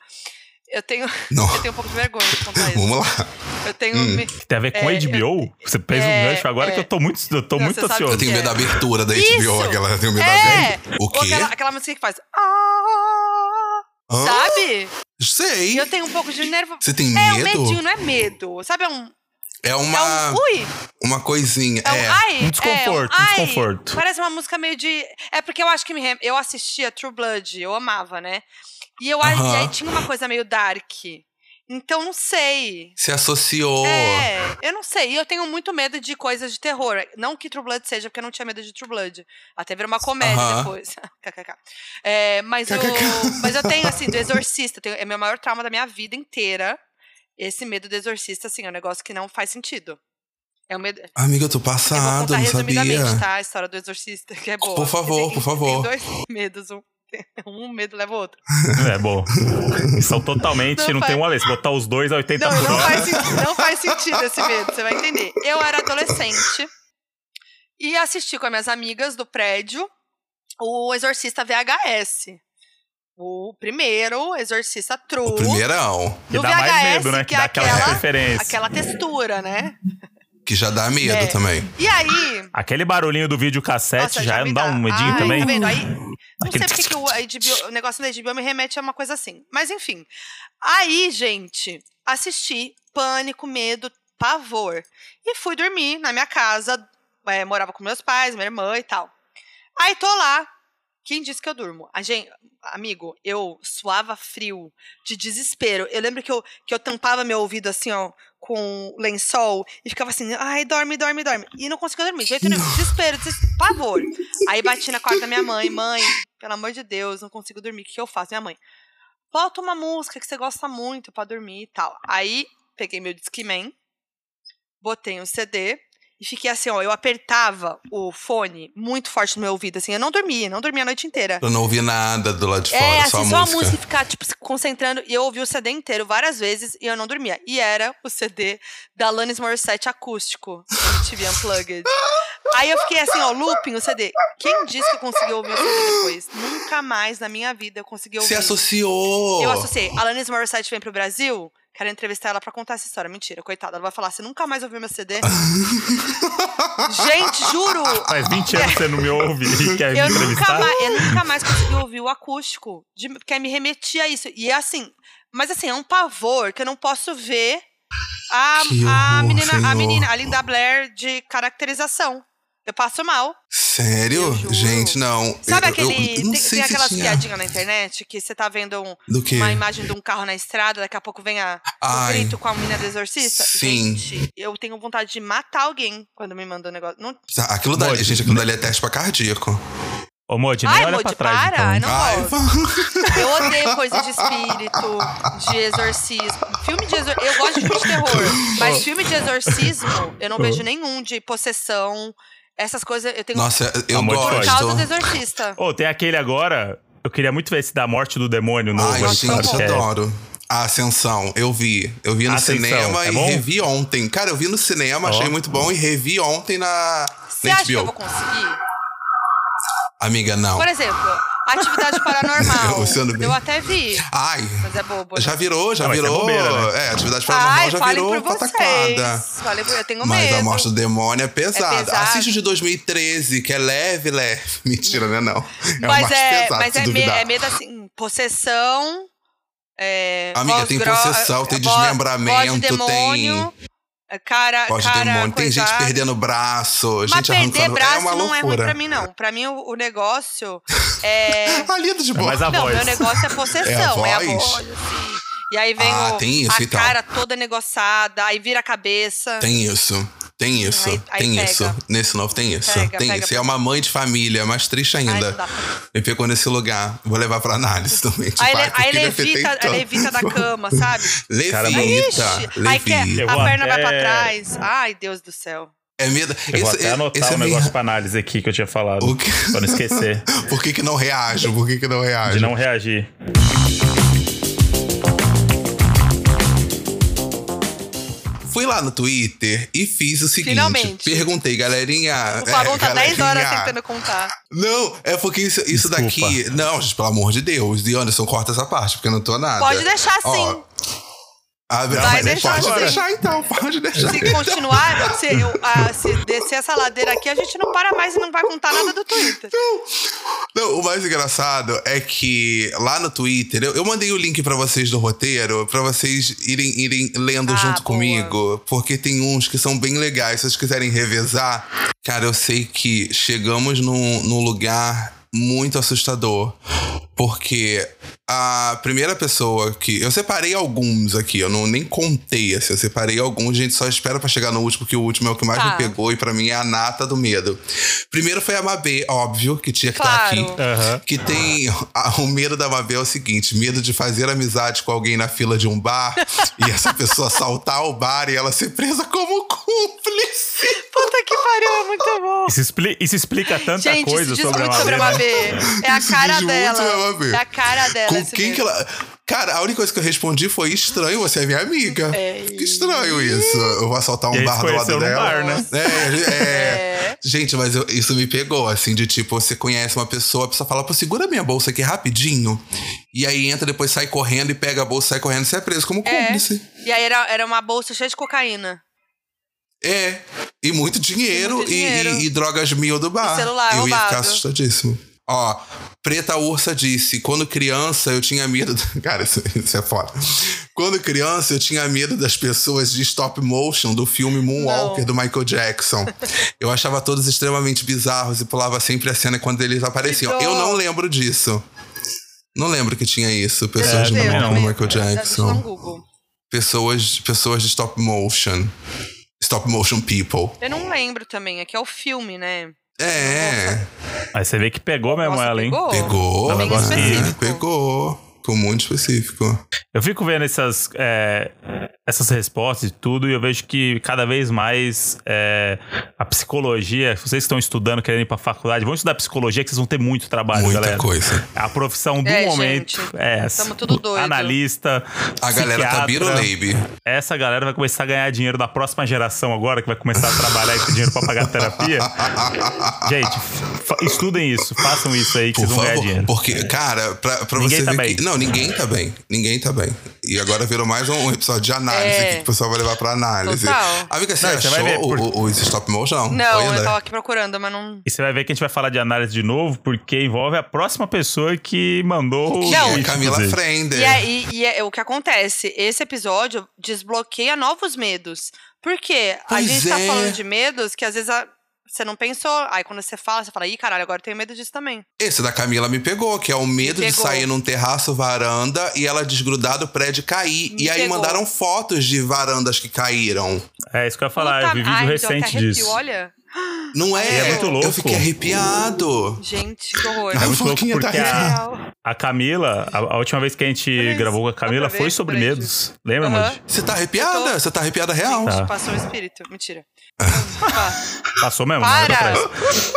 Eu tenho, Não. eu tenho um pouco de vergonha de contar isso. Vamos lá. Eu tenho. Hum. me- Tem a ver com É, HBO? Você fez é, um gancho agora é. que eu tô muito, eu tô Não, muito ansioso. Eu tenho medo da abertura da Isso! HBO, aquela. Eu tenho medo da É! abertura. O Ou quê? aquela, aquela música que faz. Ah, Hã? sabe? Sei. Eu tenho um pouco de nervo. Você tem É um medo? medinho, não é medo. Sabe, é um. É uma, É um. Ui! uma coisinha. É um. É. Ai! Um desconforto, é um ai, desconforto. Parece uma música meio de. É porque eu acho que me. rem- Eu assistia True Blood, eu amava, né? E eu acho Aham. e aí tinha uma coisa meio dark. Então não sei. Se associou. É, eu não sei. E eu tenho muito medo de coisas de terror. Não que True Blood seja, porque eu não tinha medo de True Blood. Até virou uma comédia Aham. depois. KKK. É, mas, eu, mas eu tenho, assim, do Exorcista. tenho- é meu maior trauma da minha vida inteira. Esse medo do Exorcista, assim, é um negócio que não faz sentido. É um medo. Amiga, eu tô Eu vou passado, contar não resumidamente, sabia. tá? A história do Exorcista, que é boa. Por favor, Tem- por favor. Tem dois medos. Um, um medo leva o outro. É bom. São totalmente, Não não, faz- tem uma vez. Se botar os dois a 80 Não, por não hora. faz, não faz sentido esse medo, você vai entender. Eu era adolescente e assisti com as minhas amigas do prédio o Exorcista VHS. O primeiro Exorcista True. O primeirão. Que dá mais VHS, medo, né? que Que é dá aquela aquela- referência. Aquela textura, né? Que já dá medo É. também. E aí. Aquele barulhinho do vídeo cassete Nossa, já, me não dá um medinho Ai, também? Tá vendo? Aí, não Aquele sei porque que o, HBO o negócio da HBO me remete a uma coisa assim. Mas enfim. Aí, gente, assisti Pânico, Medo, Pavor. E fui dormir na minha casa. é, morava com meus pais, minha irmã e tal. Aí tô lá. Quem disse que eu durmo? A gente, amigo, eu suava frio, de desespero. Eu lembro que eu, que eu tampava meu ouvido assim, ó, com lençol e ficava assim, ai, dorme, dorme, dorme. E não conseguia dormir, de jeito nenhum. Desespero, desespero, pavor. Aí bati na quarta da minha mãe, mãe, pelo amor de Deus, não consigo dormir, o que eu faço? Minha mãe, bota uma música que você gosta muito pra dormir e tal. Aí peguei meu Discman, botei um CD e fiquei assim, ó, eu apertava o fone muito forte no meu ouvido, assim, eu não dormia, não dormia a noite inteira. Eu não ouvi nada do lado de fora, É, só assim, a só a música. música e ficar, tipo, se concentrando. E eu ouvi o CD inteiro várias vezes e eu não dormia. E era o CD da Alanis Morissette acústico, MTV Unplugged. Aí eu fiquei assim, ó, looping o CD. Quem disse que eu consegui ouvir o CD depois? Nunca mais na minha vida eu consegui ouvir. Se associou. Eu associei. Alanis Morissette vem pro Brasil, quero entrevistar ela pra contar essa história. Mentira, coitada. Ela vai falar, você nunca mais ouviu meu CD? Gente, juro! Faz 20 anos que você não me ouve e quer me Eu nunca, entrevistar. mais, eu nunca mais consegui ouvir o acústico, de, porque me remetia a isso. E é assim, mas assim, é um pavor que eu não posso ver a, Que a horror, menina, a menina, a Linda Blair de caracterização. Eu passo mal. Sério? Gente, não. Sabe eu, aquele. Eu, não tem sei tem se aquelas tinha... piadinhas na internet que você tá vendo um- Do quê? uma imagem de um carro na estrada, daqui a pouco vem a, o Ai. grito com a menina do exorcista? Sim. Gente, eu tenho vontade de matar alguém quando me manda um negócio. Não... Aquilo dali, Modi. gente, aquilo dali é teste pra cardíaco. Ô, Modi, nem Ai, olha Modi, pra trás, para, então. não Ai, gosto. Eu odeio coisa de espírito, de exorcismo. Filme de exor... Eu gosto de filme de terror, mas filme de exorcismo, eu não vejo nenhum de possessão. Essas coisas, eu tenho Nossa, eu Amor de por causa do gosto. exorcista. Ô, tem aquele agora. Eu queria muito ver esse da morte do demônio novo. Ai, gente, que é- adoro. A Ascensão, eu vi. Eu vi no Ascensão, cinema é e bom? revi ontem. Cara, eu vi no cinema, Ó. achei muito bom e revi ontem na, Você na acha que eu HBO. vou conseguir? Amiga, não. Por exemplo, atividade paranormal. Luciano eu até vi, Ai, mas é bobo. já virou, já Não, mas é virou. bobeira, né? É, atividade paranormal Ai, já virou vocês. Falei eu tenho Mas medo. a morte do demônio é pesada. É pesado. Assiste o de 2013, que é leve, leve. Mentira, né? Não. É mas mais é, pesado, mas é, me- é medo assim, possessão. É, Amiga, tem gro- possessão, tem voz- desmembramento, voz de demônio, é, Cara, Voz de cara demônio. Tem gente perdendo braço, Mas gente perder arrancando. braço é uma não é ruim loucura. pra mim, não. Pra mim, o, o negócio é. Ah, lindo de É boa. mais a não, voz. meu negócio é possessão. É É a a voz? voz, assim. E aí vem Ah, o- tem isso, a então. cara toda negociada, aí vira a cabeça. Tem isso. Tem isso, Aí- aí tem pega. isso. Nesse novo tem isso. Pega, tem pega, isso. E é uma mãe de família, mais triste Ai, ainda. pra- Me pegou nesse lugar. Vou levar pra análise também. Tipo, Aí, ai, aí que afetei levita, tanto? levita da cama, sabe? Cara, Levita, aí quer, levita. Eu a perna vai pra até- trás. Ai, Deus do céu. É medo. Eu vou Esse- até anotar esse um é meio- negócio pra análise aqui que eu tinha falado. O quê? Pra não esquecer. Por que, que não reajo? Por que, que não reajo? de não reagir. Fui lá no Twitter e fiz o seguinte. Finalmente. Perguntei, galerinha. O Fabão é, tá 10 horas galerinha. tentando contar. Não, é porque isso, isso Desculpa. daqui. Não, gente, pelo amor de Deus. E Anderson, corta essa parte, porque eu não tô nada. Pode deixar Ó, sim. Ah, Vai mas deixar pode agora. deixar então, pode deixar. Se continuar, se, eu- ah, se descer essa ladeira aqui, a gente não para mais e não vai contar nada do Twitter. Não, o mais engraçado é que lá no Twitter, eu, eu mandei o link pra vocês do roteiro, pra vocês irem, irem lendo Ah, junto boa. comigo, porque tem uns que são bem legais. Se vocês quiserem revezar, cara, eu sei que chegamos num, num lugar muito assustador. Porque a primeira pessoa que. Eu separei alguns aqui, eu não nem contei, assim, eu separei alguns, a gente só espera pra chegar no último, que o último é o que mais Tá. me pegou e pra mim é a nata do medo. Primeiro foi a Mabê, óbvio, que tinha que estar Claro. aqui. Aham. Que tem. a- o medo da Mabel é o seguinte: medo de fazer amizade com alguém na fila de um bar e essa pessoa assaltar o bar e ela ser presa como cúmplice. Puta que pariu, é muito bom. Isso, expli- isso explica tanta Gente, coisa isso diz sobre a muito sobre a Mabê, né? Mabê. É a Isso cara diz muito dela. sobre a Mabê. É a cara dela. Com quem medo. que ela. Cara, a única coisa que eu respondi foi estranho, você é minha amiga. É. Que estranho isso. Eu vou assaltar E um bar do lado dela. bar, né? É, é. É. Gente, mas eu- isso me pegou, assim, de tipo, você conhece uma pessoa, a pessoa fala, pô, segura minha bolsa aqui rapidinho. E aí entra, depois sai correndo e pega a bolsa, sai correndo, você é preso como É. cúmplice. E aí era, era uma bolsa cheia de cocaína. É. E muito dinheiro E e, muito dinheiro. e- e drogas mil do bar. E celular eu ia roubado. ficar assustadíssimo. Ó, Preta Ursa disse: quando criança eu tinha medo. Cara, isso, isso é foda. Quando criança eu tinha medo das pessoas de stop motion do filme Moonwalker Não. do Michael Jackson. Eu achava todos extremamente bizarros e pulava sempre a cena quando eles apareciam. Que Eu não lembro disso. Não lembro que tinha isso. É, Pessoas de também não, não. como Michael um Jackson. Pessoas, pessoas de stop motion. Stop motion people. Eu não lembro também. Aqui é o filme, né? É. Mas você vê que pegou mesmo Nossa, ela, hein? pegou? Pegou. Bem específico. Pegou. Ficou muito específico. Eu fico vendo essas, é, essas respostas e tudo, e eu vejo que cada vez mais é, a psicologia, vocês que estão estudando, querendo ir pra faculdade, vão estudar psicologia, que vocês vão ter muito trabalho, Muita galera. coisa. A profissão do É, momento gente, é essa. tamo tudo doido. A Analista. galera tá biruleibe. Essa galera vai começar a ganhar dinheiro da próxima geração agora, que vai começar a trabalhar e ter dinheiro pra pagar terapia. Gente, estudem isso, façam isso aí que Por vocês vão ganhar favor. dinheiro. Porque, cara, pra, pra Ninguém você tá ver bem. que. Não, ninguém tá bem. Ninguém tá bem. E agora virou mais um episódio de análise É. aqui que o pessoal vai levar pra análise. Total. Amiga, você Não, você vai ver, por- o, o, esse stop motion? Não, Oi, eu tava aqui procurando, mas não. E você vai ver que a gente vai falar de análise de novo, porque envolve a próxima pessoa que mandou o Que Não. é Camila inclusive. Frender. E, é, e- e é o que acontece? Esse episódio desbloqueia novos medos. Por quê? A gente tá é. falando de medos que às vezes a- você não pensou. Aí quando você fala, você fala, ih, caralho, agora eu tenho medo disso também. Esse da Camila me pegou, que é o medo de pegou. sair num terraço, varanda e ela desgrudar do prédio e cair. Me e aí pegou. mandaram fotos de varandas que caíram. É isso que eu ia falar. Puta- eu vi vídeo Ai, me recente arrepio, disso. Olha, Não é? É muito louco. Eu fiquei arrepiado. gente, que horror. É muito louco tá porque a, a Camila, a, a última vez que a gente gravou com a Camila foi sobre medos. Lembra. Moody? Você tá arrepiada? Eu tô- Você tá arrepiada real? Tá. Passou um espírito. Mentira. Passou mesmo, Para! atrás.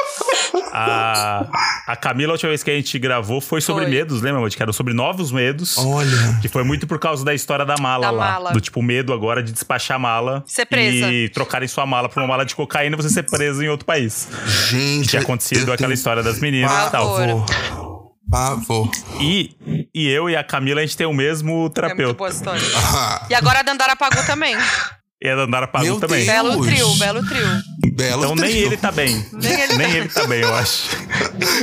A, a Camila, a última vez que a gente gravou foi sobre Foi. medos, lembra? Que era sobre novos medos. Olha. Que foi muito por causa da história da mala Da lá. mala. Do tipo, medo agora de despachar a mala. Ser presa. E trocarem sua mala por uma mala de cocaína e você ser preso em outro país. Gente. Tinha acontecido aquela tenho história das meninas e tal. Pavor. Pavor. E, e eu e a Camila, a gente tem o mesmo É muito terapeuta. boa história. E agora a Dandara pagou também. E a Dandara pagou Meu também. Deus. Belo trio, belo trio. belo Então nem trio. ele tá bem. Nem ele tá nem ele tá bem, eu acho.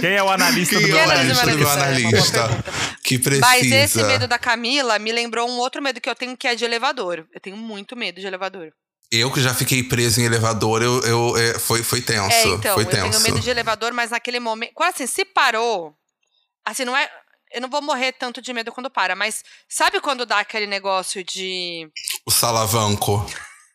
Quem é o analista do Quem meu é analista? analista do meu É analista? pergunta. Que precisa. Mas esse medo da Camila me lembrou um outro medo que eu tenho, que é de elevador. Eu tenho muito medo de elevador. Eu que já fiquei preso em elevador, eu, eu, é, foi, foi tenso. É, então, foi eu tenso. tenho medo de elevador, mas naquele momento. Quase assim, se parou. Assim, não é. Eu não vou morrer tanto de medo quando para, mas sabe quando dá aquele negócio de. O salavanco.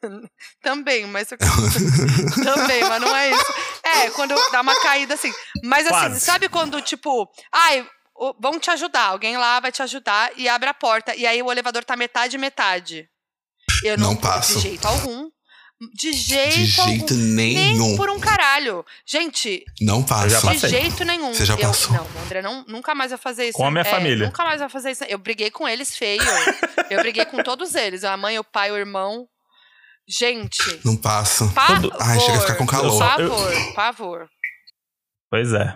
Também, mas. Também, mas não é isso. É, quando dá uma caída assim. Mas assim, Quase. sabe quando, tipo, ai, vão te ajudar, alguém lá vai te ajudar e abre a porta. E aí o elevador tá metade, metade. Eu não, Não passo. De jeito algum. De jeito De jeito algum. nenhum. Nem por um caralho. Gente, Não Eu passa. de jeito nenhum. Você já eu, passou? Não, André não, nunca mais vai fazer isso. Com a minha É, família. Nunca mais vai fazer isso. Eu briguei com eles feio. eu briguei com todos eles. A mãe, o pai, o irmão. Gente, Não passa. pavor. Ai, chega a ficar com calor. Pavor, pavor. Pois é.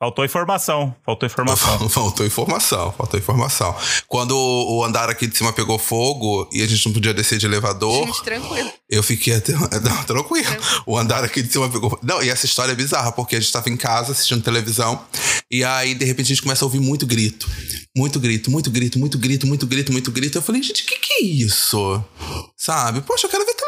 Faltou informação. Faltou informação. Faltou informação, faltou informação. Quando o andar aqui de cima pegou fogo e a gente não podia descer de elevador, Gente, tranquilo. eu fiquei até. Não, tranquilo. O andar aqui de cima pegou fogo. Não, e essa história é bizarra, porque a gente tava em casa assistindo televisão e aí, de repente, a gente começa a ouvir muito grito. Muito grito, muito grito, muito grito, muito grito, muito grito. Eu falei, gente, o que, que é isso? Sabe? Poxa, eu quero ver televisão.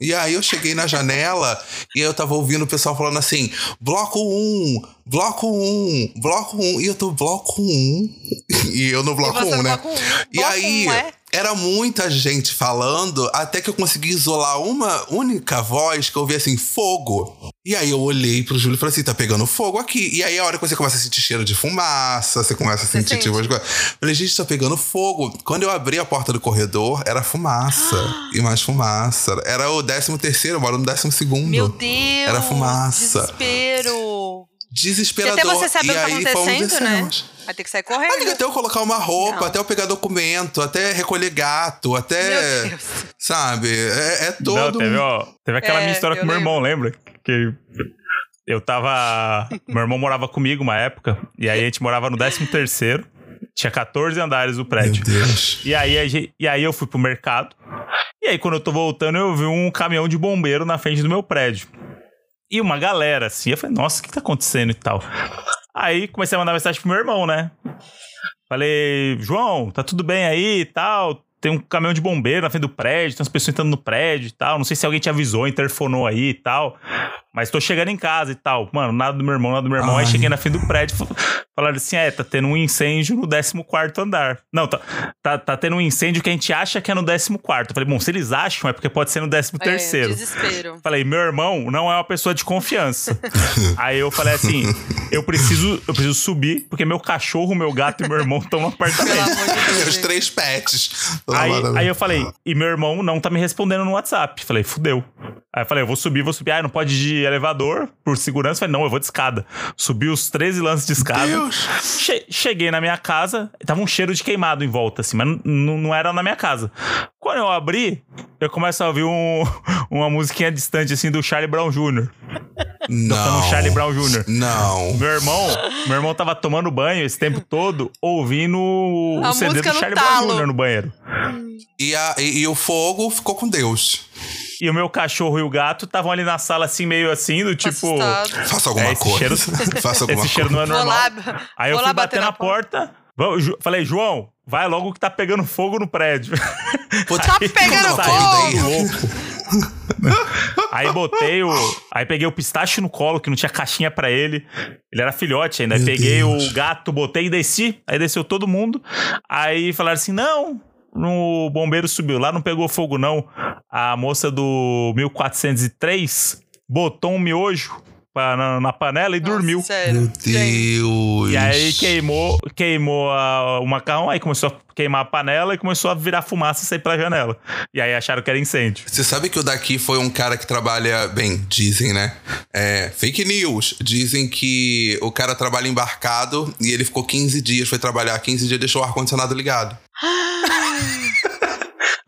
E aí eu cheguei na janela e eu tava ouvindo o pessoal falando assim: bloco 1, bloco 1, bloco 1. E eu tô bloco 1. E eu no bloco você 1, no né? bloco um. E Bloco aí. um, é? Era muita gente falando, até que eu consegui isolar uma única voz que eu ouvi assim, fogo. E aí eu olhei pro Júlio e falei assim, tá pegando fogo aqui. E aí a hora que você começa a sentir cheiro de fumaça, você começa a Você sentir sente? tipo as coisas. Falei, gente, tá pegando fogo. Quando eu abri a porta do corredor, era fumaça. e mais fumaça. Era o 13 terceiro, eu moro no 12 segundo. Meu Deus. Era fumaça. Desespero. Desesperador. E até você saber e o que tá aí fomos acontecendo, né? Vai ter que sair Amiga, correndo. até eu colocar uma roupa, Não. até eu pegar documento, até recolher gato, até. Meu Deus. Sabe? É, é Não, todo. teve, ó, teve aquela É, minha história com meu irmão, lembra? Que eu tava. meu irmão morava comigo uma época, e aí a gente morava no 13 terceiro. Tinha 14 andares o Meu prédio. Deus. E aí, a gente- e aí eu fui pro mercado. E aí, quando eu tô voltando, eu vi um caminhão de bombeiro na frente do meu prédio. E uma galera, assim. Eu falei, nossa, o que tá acontecendo e tal? Aí comecei a mandar mensagem pro meu irmão, né? Falei, João, tá tudo bem aí e tal? Tem um caminhão de bombeiro na frente do prédio, tem umas pessoas entrando no prédio e tal. Não sei se alguém te avisou, interfonou aí e tal. Mas tô chegando em casa e tal. Mano, nada do meu irmão, nada do meu irmão. Aí Ai. cheguei na frente do prédio fa- falaram assim: é, tá tendo um incêndio no 14 andar. Não, tá, tá, tá tendo um incêndio que a gente acha que é no 14. Eu falei, bom, se eles acham, é porque pode ser no 13 É, terceiro. desespero. Falei, meu irmão não é uma pessoa de confiança. Aí eu falei assim: eu preciso, eu preciso subir, porque meu cachorro, meu gato e meu irmão estão no apartamento. Meus três pets. Aí, aí eu falei, e meu irmão não tá me respondendo no WhatsApp. Falei, fudeu. Aí eu falei, eu vou subir, vou subir. Ah, não pode ir de elevador por segurança. Falei, não, eu vou de escada. Subi os 13 lances de escada. Deus. Che- cheguei na minha casa, tava um cheiro de queimado em volta, assim, mas não era na minha casa. Quando eu abri, eu começo a ouvir um- uma musiquinha distante, assim, do Charlie Brown Jr. Não. Tocando Charlie Brown Jr. Não. Meu irmão, meu irmão tava tomando banho esse tempo todo, ouvindo o A CD do Charlie talo. Brown Jr. no banheiro. E, a- e- e o fogo ficou com Deus. E o meu cachorro e o gato estavam ali na sala, assim, meio assim, do tipo. Assustado. Faça alguma É, coisa. cheiro- Faça alguma Esse cheiro não é normal. lá, Aí eu fui lá bater na porta. Vamos, falei, João, vai logo que tá pegando fogo no prédio. coisa. Tá Aí, pegando fogo! Aí botei o. Aí peguei o pistache no colo, que não tinha caixinha pra ele. Ele era filhote ainda. Aí peguei Deus. o gato, botei e desci. Aí desceu todo mundo. Aí falaram assim: não. No bombeiro subiu lá, não pegou fogo, não. A moça do 1403 botou um miojo na, na panela e Nossa, dormiu. Sério. Meu Deus. E aí queimou, queimou a- o macarrão, aí começou a queimar a panela e começou a virar fumaça e sair pela janela. E aí acharam que era incêndio. Você sabe que o daqui foi um cara que trabalha. Bem, dizem, né? É, fake news. Dizem que o cara trabalha embarcado e ele ficou 15 dias, foi trabalhar 15 dias e deixou o ar-condicionado ligado.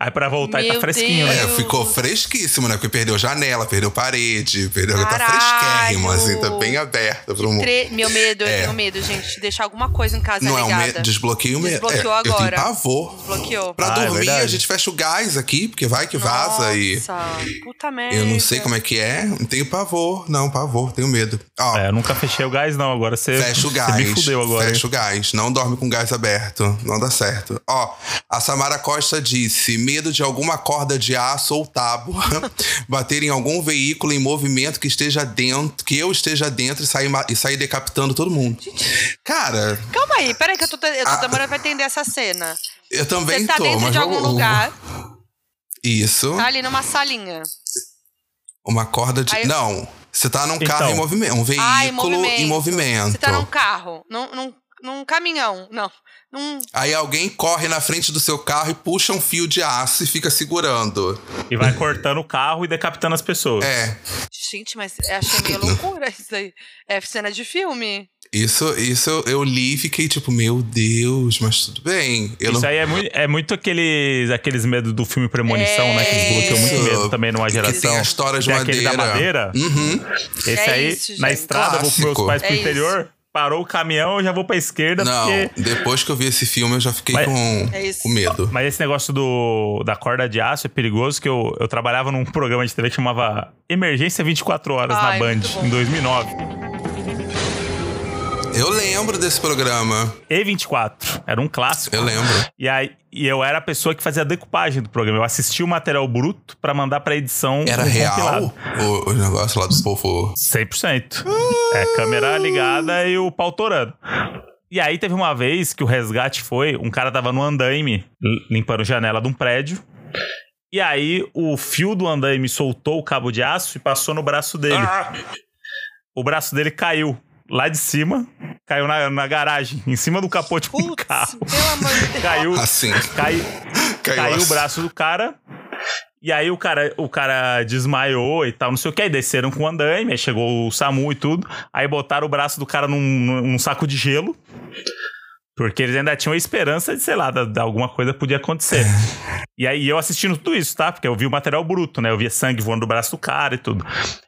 Aí pra voltar e tá Meu fresquinho, né? É, Deus. ficou fresquíssimo, né? Porque perdeu janela, perdeu parede, perdeu. Tá Caralho. fresquérrimo, assim, tá bem aberto pro mundo. tre- Meu medo, eu É. tenho medo, gente, de deixar alguma coisa em casa Não é um ligada. medo. Desbloqueio o medo. Desbloqueou é, Eu agora. tenho pavor. Desbloqueou. Pra Ah, é dormir, verdade. a gente fecha o gás aqui, porque vai que vaza e. Nossa, puta merda. Eu não sei como é que é. Tenho pavor. Não, pavor, tenho medo. Ó, É, eu nunca fechei o gás, não. Agora você, Fecha o você gás. me fudeu agora. Fecha o gás. Não dorme com gás aberto. Não dá certo. Ó, a Samara Costa disse: medo de alguma corda de aço ou tábua bater em algum veículo em movimento que esteja dentro, que eu esteja dentro e sair, e sair decapitando todo mundo. Cara, Calma aí, peraí que eu tô, eu tô Ah. demorando pra entender essa cena. eu também Você tá tô, dentro mas de algum vamos- lugar, Isso. tá ali numa salinha. Uma corda de. Aí- Não. Você tá num Então. carro em movimento. Um veículo Ah, em movimento. em movimento. Você tá num carro, num, num, num caminhão, não. Num... Aí alguém corre na frente do seu carro e puxa um fio de aço e fica segurando. E vai cortando o carro e decapitando as pessoas. É. Gente, mas eu achei meio loucura isso aí. É cena de filme. Isso, isso eu- li e fiquei tipo, meu Deus, mas tudo bem. Eu Isso não... aí é muito, é muito aqueles, aqueles medos do filme Premonição, né? Que desbloqueou muito Isso. medo também numa Que geração. tem as histórias de Tem aquele da madeira. madeira. Uhum. Esse É aí, isso, na estrada, eu vou com meus Clássico. pais pro É interior. Parou o caminhão, eu já vou pra esquerda, Não, porque. depois que eu vi esse filme, eu já fiquei Mas- com, É isso. com medo. Mas esse negócio do, da corda de aço é perigoso, que eu, eu trabalhava num programa de TV que chamava Emergência 24 Horas Ai, na Band, em 2009. Eu lembro desse programa. E24, era um clássico. Eu lembro. E aí e eu era a pessoa que fazia a decupagem do programa. Eu assistia o material bruto pra mandar pra edição Era real o, o negócio lá do povo. 100%. É, câmera ligada e o pau torando. E aí teve uma vez que o resgate foi, um cara tava no andaime, limpando janela de um prédio. E aí o fio do andaime soltou o cabo de aço e passou no braço dele. O braço dele caiu lá de cima, caiu na, na garagem, em cima do capote do Putz, carro. pelo amor de Deus. Caiu, Assim. cai, Caiu, caiu o assim. braço do cara. E aí o cara, o cara desmaiou e tal, não sei o que. Aí desceram com o andaime, aí chegou o SAMU e tudo. Aí botaram o braço do cara num, num saco de gelo. Porque eles ainda tinham a esperança de, sei lá, da, da alguma coisa podia acontecer. E aí eu assistindo tudo isso, tá? Porque eu vi o material bruto, né? Eu via sangue voando do braço do cara e tudo.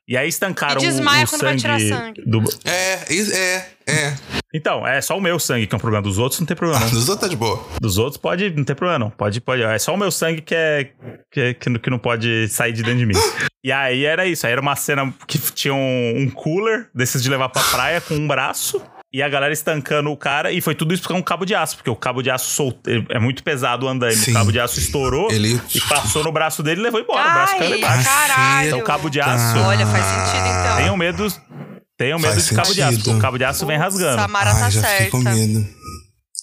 E aí estancaram E o- desmaia o, quando vai sangue, tirar sangue. do- É, é, é. Então, é só o meu sangue que é um problema. Dos outros não tem problema. Dos outros tá de boa. Dos outros pode, não tem problema, não. Pode, pode. É só o meu sangue que é. que, que, que não pode sair de dentro de mim. E aí era isso. Aí era uma cena que tinha um, um cooler desses de levar pra praia com um braço. E a galera estancando o cara. E foi tudo isso com um cabo de aço. Porque o cabo de aço soltou. É muito pesado o andaime. Sim. O cabo de aço estourou. Ele- E passou no braço dele e levou embora. o braço caiu Ai, embaixo. caralho. Então o cabo de aço. Olha, faz sentido então. Tenham medo. Tenham medo Faz de cabo de aço. sentido. porque O cabo de aço vem rasgando. Samara Ai, tá já fiquei com certa. medo.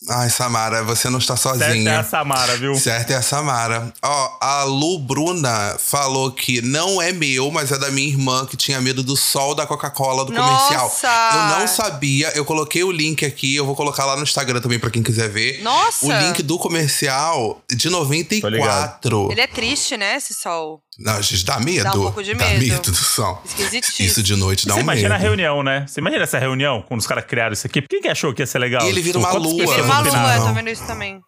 Ai, Samara, você não está Certo é sozinha. a Samara, viu? Certo é a Samara. Ó, a Lu Bruna falou que não é meu, mas é da minha irmã que tinha medo do sol da Coca-Cola do comercial. Nossa! Eu não sabia, eu coloquei o link aqui, eu vou colocar lá no Instagram também pra quem quiser ver. Nossa! O link do comercial de 94. Ele é triste, né, esse sol? Não, gente, dá medo. Dá um pouco de Dá medo. medo do sol. Esquisitíssimo. Isso de noite dá Você um imagina a medo. reunião, né? Você imagina essa reunião, quando os caras criaram isso aqui? Quem que achou que ia ser legal? E ele vira uma lua. Tem Não, uma lua, eu tô vendo isso também.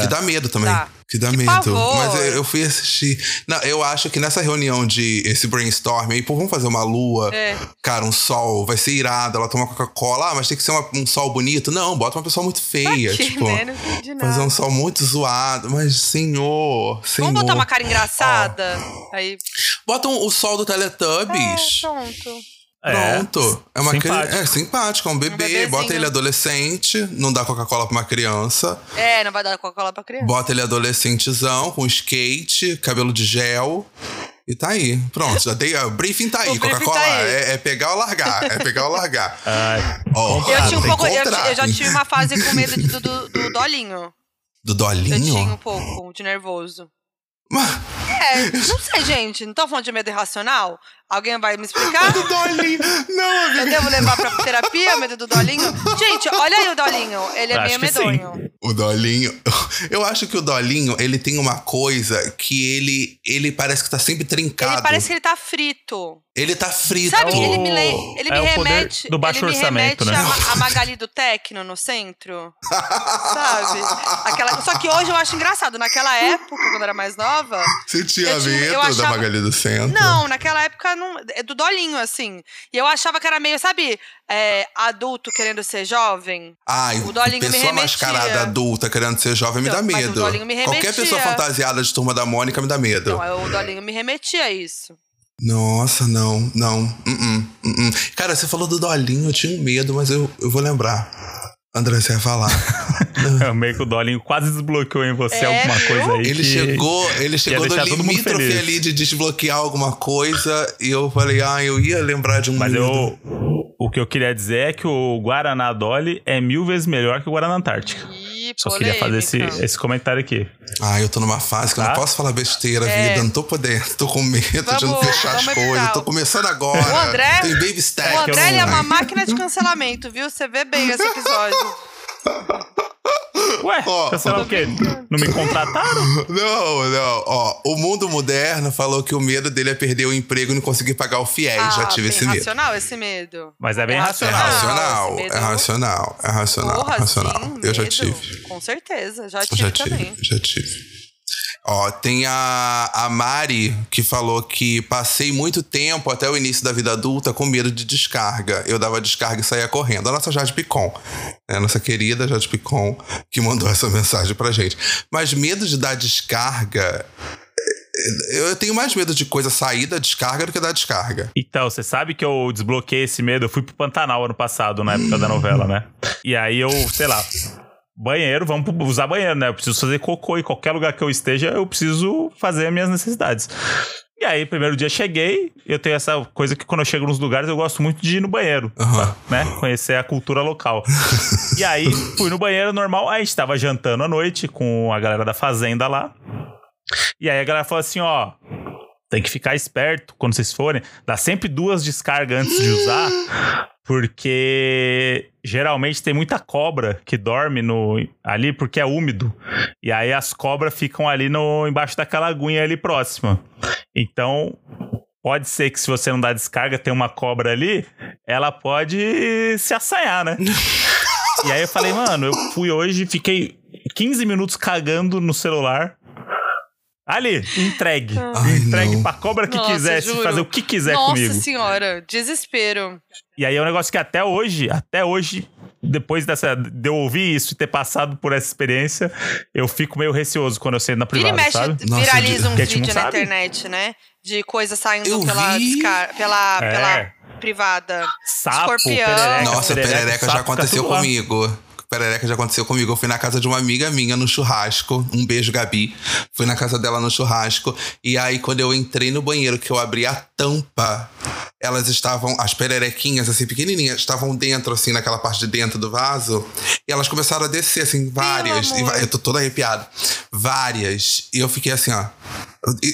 Que dá medo também. Dá. Que dá Que medo. pavor. Mas eu, eu fui assistir. Não, eu acho que nessa reunião de esse brainstorm aí, pô, vamos fazer uma lua. É. Cara, um sol, vai ser irado. Ela toma Coca-Cola. Ah, mas tem que ser uma- um sol bonito. Não, bota uma pessoa muito feia. Aqui, tipo, né? Não entendi nada. fazer um sol muito zoado. Mas, senhor, senhor. Vamos botar uma cara engraçada? Aí. Bota um- o sol do É, Teletubbies. Pronto. Pronto. É, uma simpático. cri- É simpático, é um bebê. bebezinho. bota ele adolescente, não dá Coca-Cola pra uma criança. É, não vai dar Coca-Cola pra criança. Bota ele adolescentezão, com skate, cabelo de gel. E tá aí. Pronto, já dei. O briefing tá aí, briefing Coca-Cola. tá é, é pegar ou largar. É pegar ou largar. Ai, Ó, Eu tinha um pouco. Eu, eu já tive uma fase com medo de- do, do, do Dolinho. Do Eu tinha um Dolinho? pouco de nervoso. Mas- É, não sei, gente. Não tô falando de medo irracional? Alguém vai me explicar? Do Dolinho! Não, amiga. Eu devo levar pra terapia o medo do Dolinho? Gente, olha aí o Dolinho. Ele é Acho meio que sim. medonho. O Dolinho. Eu acho que o Dolinho, ele tem uma coisa que ele, ele parece que tá sempre trincado. Ele parece que ele tá frito. Ele tá frito. Sabe, ele me, le... ele é me o poder remete. do baixo ele me orçamento, remete né? a, a Magali do Tecno no centro. sabe? Aquela... Só que hoje eu acho engraçado. Naquela época, quando eu era mais nova. Você tinha Eu medo eu da achava- Magali do Centro? Não, naquela época não, é do dolinho, assim. E eu achava que era meio, sabe, é, adulto querendo ser jovem. Ai, O Dolinho me pessoa remetia. mascarada adulta querendo ser jovem me Então, dá mas o medo. Dolinho me Qualquer remetia. pessoa fantasiada de turma da Mônica me dá medo. Eu- o dolinho me remetia a isso. Nossa, não, não. Uh-uh, uh-uh. Cara, você falou do Dolinho, eu tinha um medo, mas eu, eu vou lembrar. André, você ia falar. é meio que o Dolinho quase desbloqueou em você É, alguma coisa aí. Ele que- chegou, ele chegou no limítrofe ali de desbloquear alguma coisa e eu falei, ah, eu ia lembrar de um Mas eu. O que eu queria dizer é que o Guaraná Dolly é mil vezes melhor que o Guaraná Antártica. Ih, Só queria fazer esse, polêmica. esse comentário aqui. Ah, eu tô numa fase que eu Tá? não posso falar besteira, É. vida. Não tô podendo. Tô com medo de não Vamos- fechar as vamos coisas. Tô começando agora. O André- Tem baby O step. André é uma máquina de cancelamento, viu? Você vê bem esse episódio. Ué, Ó. cancelar o quê? Não me contrataram? Não, não. Ó, o mundo moderno falou que o medo dele é perder o emprego e não conseguir pagar o fiéis. ah, Já tive bem esse medo. racional esse medo. Mas é bem É racional. racional, esse medo- é racional, é racional, Porra, racional. sim, eu já medo. tive. Com certeza, já tive Já também. tive, já tive. Ó, tem a, a Mari que falou que passei muito tempo até o início da vida adulta com medo de descarga. Eu dava descarga e saía correndo. A nossa Jade Picon, né? A nossa querida Jade Picon, que mandou essa mensagem pra gente. Mas medo de dar descarga. eh, Eu tenho mais medo de coisa sair da descarga do que da descarga. Então, você sabe que eu desbloqueei esse medo? Eu fui pro Pantanal ano passado, na época da novela, né? E aí eu, sei lá, banheiro, vamos usar banheiro, né? Eu preciso fazer cocô em qualquer lugar que eu esteja, eu preciso fazer as minhas necessidades. E aí, primeiro dia cheguei, eu tenho essa coisa que quando eu chego nos lugares eu gosto muito de ir no banheiro, Aham. né? Conhecer a cultura local. e aí, fui no banheiro normal, aí a gente tava jantando à noite com a galera da fazenda lá. E aí a galera falou assim, ó, tem que ficar esperto quando vocês forem. Dá sempre duas descargas antes de usar, porque geralmente tem muita cobra que dorme no ali porque é úmido. E aí as cobras ficam ali no embaixo daquela aguinha ali próxima. Então, pode ser que se você não dá descarga, tem uma cobra ali, ela pode se assanhar, né? e aí eu falei, mano, eu fui hoje, fiquei 15 minutos cagando no celular. Ali, entregue. Ai, entregue não. pra cobra que Nossa, quisesse juro. fazer o que quiser Nossa comigo. senhora, desespero. E aí é um negócio que até hoje, até hoje, depois dessa, de eu ouvir isso e ter passado por essa experiência, eu fico meio receoso quando eu sento na Vira e privada, mexe, sabe? Nossa, viraliza não vídeos na sabe. internet, né? De coisa saindo Eu pela, descar- pela, É. pela privada. Sapo, Escorpião. perereca, Nossa, perereca, sapo, já aconteceu tudo lá. Perereca já aconteceu comigo. Eu fui na casa de uma amiga minha no churrasco. Um beijo, Gabi. Fui na casa dela no churrasco. E aí, quando eu entrei no banheiro, que eu abri a tampa, elas estavam, as pererequinhas, assim, pequenininhas, estavam dentro, assim, naquela parte de dentro do vaso. E elas começaram a descer, assim, várias. E eu tô toda arrepiada. Várias. E eu fiquei assim, ó.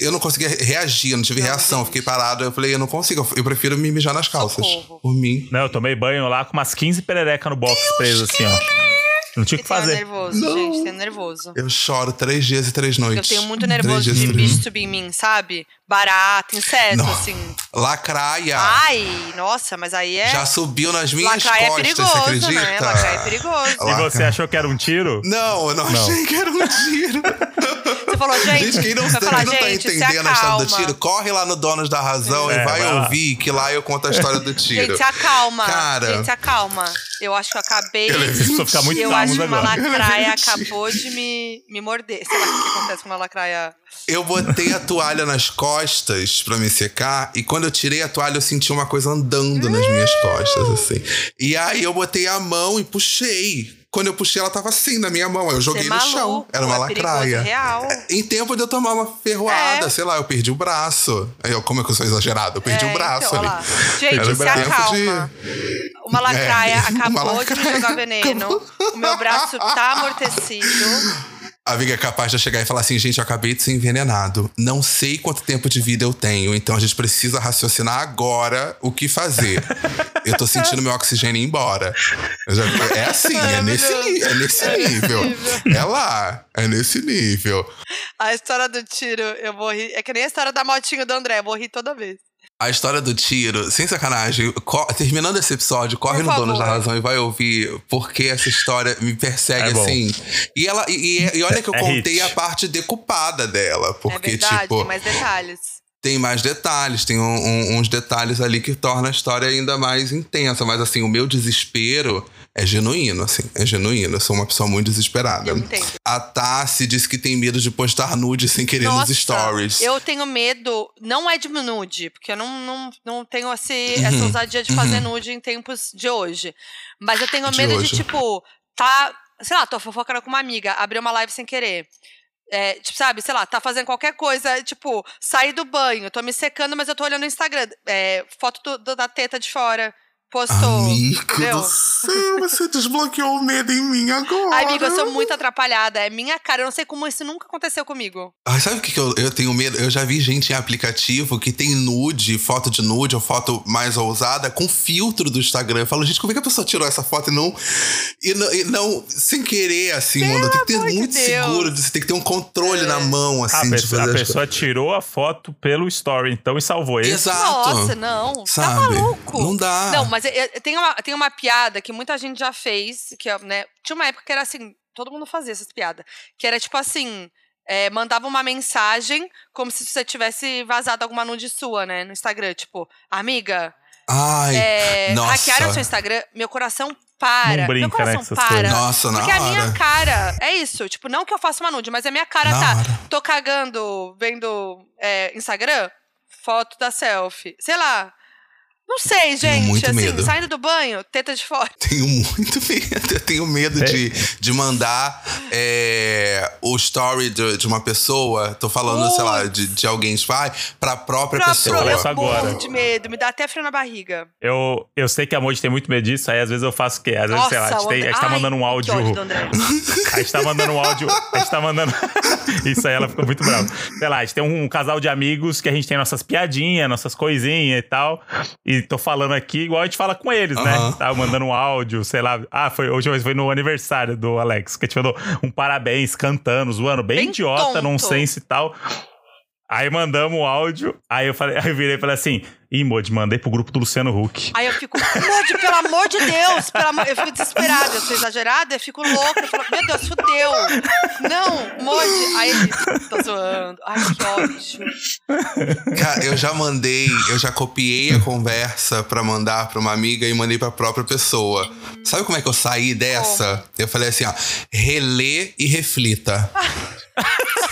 Eu- não conseguia reagir, eu não tive reação. Eu fiquei parado. Eu falei, eu não consigo. Eu prefiro me mijar nas calças. Socorro. Por mim. Não, eu tomei banho lá com umas 15 perereca no box preso, assim, ó. Não tinha o que tenho fazer. nervoso, gente, tenho nervoso. Eu choro três dias e três Eu noites. tenho muito Três nervoso dias e de três bicho subir em mim, sabe? Barata, inseto, Não. assim. Lacraia. Ai, nossa, mas aí é. Já subiu nas minhas Lacraia é costas, perigoso, você acredita? né? Lacraia é perigoso. E Lá, você achou que era um tiro? Não, eu não, Não. achei que era um tiro. Você falou, gente, Gente, quem não, falar, não tá entendendo a história do tiro, corre lá no Donos da Razão É, e vai vai ouvir, que lá eu conto a história do tiro. Gente, se acalma. Cara. Gente, se acalma. Eu acho que eu acabei. Eu ficar muito eu acho que uma agora. lacraia acabou de me, me morder. Sei lá o que acontece com uma lacraia. Eu botei a toalha nas costas pra me secar e quando eu tirei a toalha eu senti uma coisa andando nas minhas costas, assim. E aí eu botei a mão e puxei. Quando eu puxei, ela tava assim na minha mão. Eu joguei Você no é chão. Era uma é lacraia. real. Em tempo de eu tomar uma ferroada, É. sei lá, eu perdi o braço. Aí eu, como é que eu sou exagerado? Eu perdi É, o braço então, ali. Gente, Era se tempo de- acalma. Uma lacraia É, uma acabou de me lacraia jogar veneno. O meu braço tá amortecido. A amiga é capaz de chegar e falar assim, gente, eu acabei de ser envenenado. Não sei quanto tempo de vida eu tenho, então a gente precisa raciocinar agora o que fazer. eu tô sentindo meu oxigênio ir embora. Já- é assim, é nesse, ni- é nesse nível. É lá, é nesse nível. A história do tiro, eu vou rir. É que nem a história da motinha do André, eu vou rir toda vez. A história do tiro, sem sacanagem, terminando esse episódio, corre Por no Donos da. Razão e vai ouvir, porque essa história me persegue É assim. E ela e, e- e olha que eu É contei hit. a parte decupada dela, porque é verdade, tipo, tem mais detalhes. tem mais detalhes, tem um- um- uns detalhes ali que tornam a história ainda mais intensa, mas assim, o meu desespero é genuíno, assim, é genuíno. Eu sou uma pessoa muito desesperada. A Tassi disse que tem medo de postar nude sem querer Nossa, nos stories. eu tenho medo, não é de nude, porque eu não, não, não tenho esse, Uhum, essa ousadia de fazer nude em tempos de hoje. Mas eu tenho De medo hoje. de, tipo, tá, sei lá, tô fofocando com uma amiga, abrir uma live sem querer. É, tipo, sabe, sei lá, tá fazendo qualquer coisa, tipo, sair do banho, tô me secando, mas eu tô olhando no Instagram. É, foto do- do- da teta de fora. Postou. Amigo entendeu? do céu, você desbloqueou o medo em mim agora. Ai, amiga, eu sou muito atrapalhada. É minha cara. Eu não sei como isso nunca aconteceu comigo. Ai, sabe o que, que eu, eu tenho medo? Eu já vi gente em aplicativo que tem nude, foto de nude ou foto mais ousada com filtro do Instagram. Eu falo, gente, como é que a pessoa tirou essa foto e não. E não, e não sem querer, assim, mano? Tem que ter muito Deus. seguro, você tem que ter um controle na mão, A, assim, de pessoa, fazer a as pessoa tirou a foto pelo story, então, e salvou ele. Exato. Nossa, não. Sabe? Tá maluco. Não dá. Não, mas eu- eu- tem, uma, tem uma piada que muita gente já fez, que é, né, tinha uma época que era assim, todo mundo fazia essas piadas, que era tipo assim, é, mandava uma mensagem como se você tivesse vazado alguma nude sua, né, no Instagram, tipo, amiga, Ai, é, nossa. hackearam seu Instagram, meu coração para, Não brinca, meu coração né, com essas para. coisas. Nossa, na Porque a minha cara, é isso, tipo, não que eu faça uma nude, mas a minha cara Na tá, hora. tô cagando, vendo é, Instagram, foto da selfie, sei lá. Não sei, gente, muito assim, medo. saindo do banho, teta de fora. Tenho muito medo. Eu tenho medo É. de, de mandar é, o story de, de uma pessoa. Tô falando, sei lá, de, de alguém, tipo, ai, pra própria Pra pessoa. Olha eu agora. de medo, me dá até frio na barriga. Eu, eu sei que a Moji tem muito medo disso, aí às vezes eu faço o quê? Às vezes, sei lá, a gente, tem- a André- gente tá mandando um áudio. A gente tá mandando um áudio. A gente tá mandando. Isso aí ela ficou muito brava. Sei lá, a gente tem um casal de amigos que a gente tem nossas piadinhas, nossas coisinhas e tal. E tô falando aqui igual a gente fala com eles, né? Aham. Tá mandando um áudio, sei lá. Ah, foi, hoje foi no aniversário do Alex, que a gente mandou um parabéns cantando, zoando, bem, Bem idiota, tonto. nonsense e tal. Aí mandamos o áudio, aí eu falei, aí eu virei e falei assim: Ih, Mod, mandei pro grupo do Luciano Huck. Aí eu fico, Modi, pelo amor de Deus, pelo amor... eu fico desesperada, eu sou exagerada, eu fico louca, eu falo, meu Deus, fudeu. Não, Modi. Aí ele, tô zoando. Ai, que ódio. Cara, eu já mandei, eu já copiei a conversa pra mandar pra uma amiga e mandei pra própria pessoa. Sabe como é que eu saí dessa? Eu falei assim, ó, relê e reflita.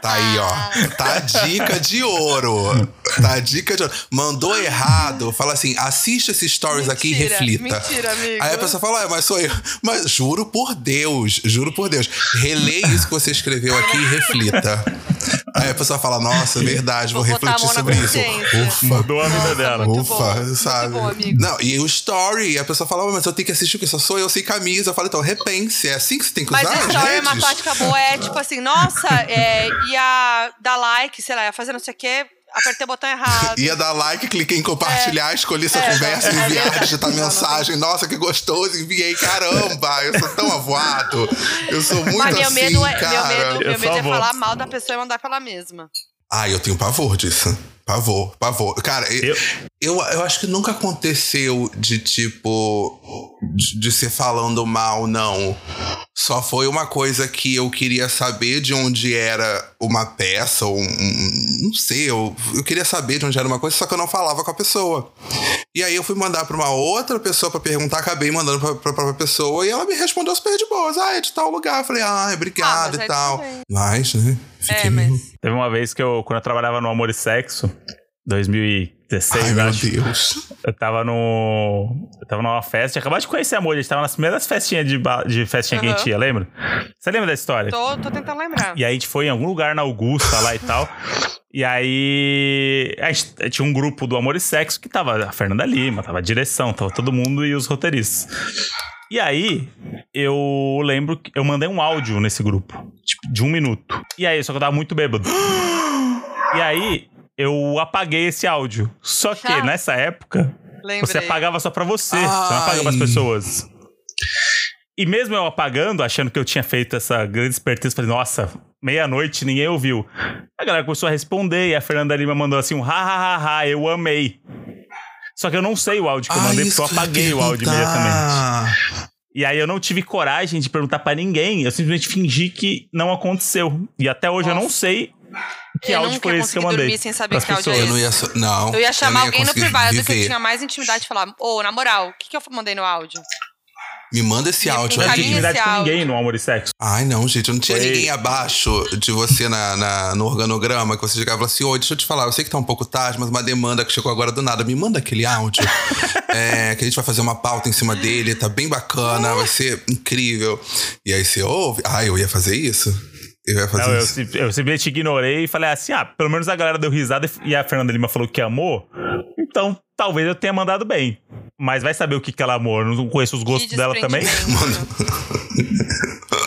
Tá aí, ó. Tá a dica de ouro. Tá a dica de ouro. Mandou errado, fala assim: assiste esses stories aqui e Mentira, reflita. mentira, amigo. Aí a pessoa fala, ah, mas sou eu. Mas juro por Deus, juro por Deus. Relê isso que você escreveu aqui e reflita. Aí a pessoa fala, nossa, é verdade, vou, Vou refletir sobre isso. Ufa. Mudou a vida Nossa, dela. Ufa, bom, muito sabe? bom, amigo. Não, e o story, a pessoa fala, "Oh, mas eu tenho que assistir porque só sou eu sem camisa. Eu falo, então, repense, é assim que você tem que Mas usar a as história é uma tática boa, é tipo assim, nossa, é, ia dar like, sei lá, ia fazer não sei o quê, apertei o botão errado. Ia dar like, cliquei em compartilhar, escolhi sua É, conversa, é enviar, digitar Não, não, mensagem. Nossa, que gostoso, enviei. Caramba, eu sou tão avoado. Eu sou muito Mas meu assim, medo, é, cara. meu medo, Eu meu medo é falar mal da pessoa e mandar pra ela mesma. Ah, eu tenho pavor disso. Pavor, pavor. Cara, eu, Eu- eu, acho que nunca aconteceu de tipo. De, de ser falando mal, não. Só foi uma coisa que eu queria saber de onde era uma peça, ou um. um- Não sei, eu, eu queria saber de onde era uma coisa, só que eu não falava com a pessoa. E aí eu fui mandar pra uma outra pessoa pra perguntar, acabei mandando pra, pra própria pessoa e ela me respondeu super de boas. Ah, é de tal lugar. Eu falei, ah, obrigado Ah, e tal. Mas, né? Fiquei É, mas- meio- Teve uma vez que eu, quando eu trabalhava no Amor e Sexo, 16, Ai, meu acho. Deus. Eu tava no. Eu tava numa festa, tinha acabado de conhecer a Moji, a gente tava nas primeiras festinhas de, ba- de festinha que a gente ia, lembra? Você lembra da história? Tô, tô tentando lembrar. E aí a gente foi em algum lugar na Augusta lá e tal. E aí a gente tinha um grupo do Amor e Sexo que tava a Fernanda Lima, tava a direção, tava todo mundo e os roteiristas. E aí, eu lembro que eu mandei um áudio nesse grupo, tipo, de um minuto. E aí, só que eu tava muito bêbado. E aí, eu apaguei esse áudio. Só que Ah. nessa época, Lembrei. você apagava só pra você, você não apagava Ai. pessoas. E mesmo eu apagando, achando que eu tinha feito essa grande esperteza, falei, nossa, meia-noite, ninguém ouviu. A galera começou a responder e a Fernanda Lima mandou assim um ha, ha, ha, ha, eu amei. Só que eu não sei o áudio que eu Ai, mandei, isso porque eu ia apaguei o áudio imediatamente. E aí eu não tive coragem de perguntar pra ninguém, eu simplesmente fingi que não aconteceu. E até hoje eu não Nossa. sei que eu áudio foi ia esse que eu conseguir mandei. dormir sem saber que áudio é. Eu não ia. so- Não. Eu ia chamar não alguém no privado que eu viver. tinha mais intimidade e falar, ô, na moral, o que, que eu mandei no áudio? Me manda esse áudio Eu não tinha intimidade com ninguém no Amor e Sexo. Ai, não, gente, eu não tinha Foi- ninguém abaixo de você na, na- no organograma que você chegava e falava assim: Ô, deixa eu te falar, eu sei que tá um pouco tarde, mas uma demanda que chegou agora do nada. Me manda aquele áudio. é, que a gente vai fazer uma pauta em cima dele, tá bem bacana, vai ser incrível. E aí você ouve. Ah, eu ia fazer isso? Eu ia fazer Não, eu, isso. sim- eu simplesmente ignorei e falei assim: ah, pelo menos a galera deu risada e a Fernanda Lima falou que amou. Então, talvez eu tenha mandado bem. Mas vai saber o que, que ela amou. Eu não conheço os gostos dela também. desprendimento.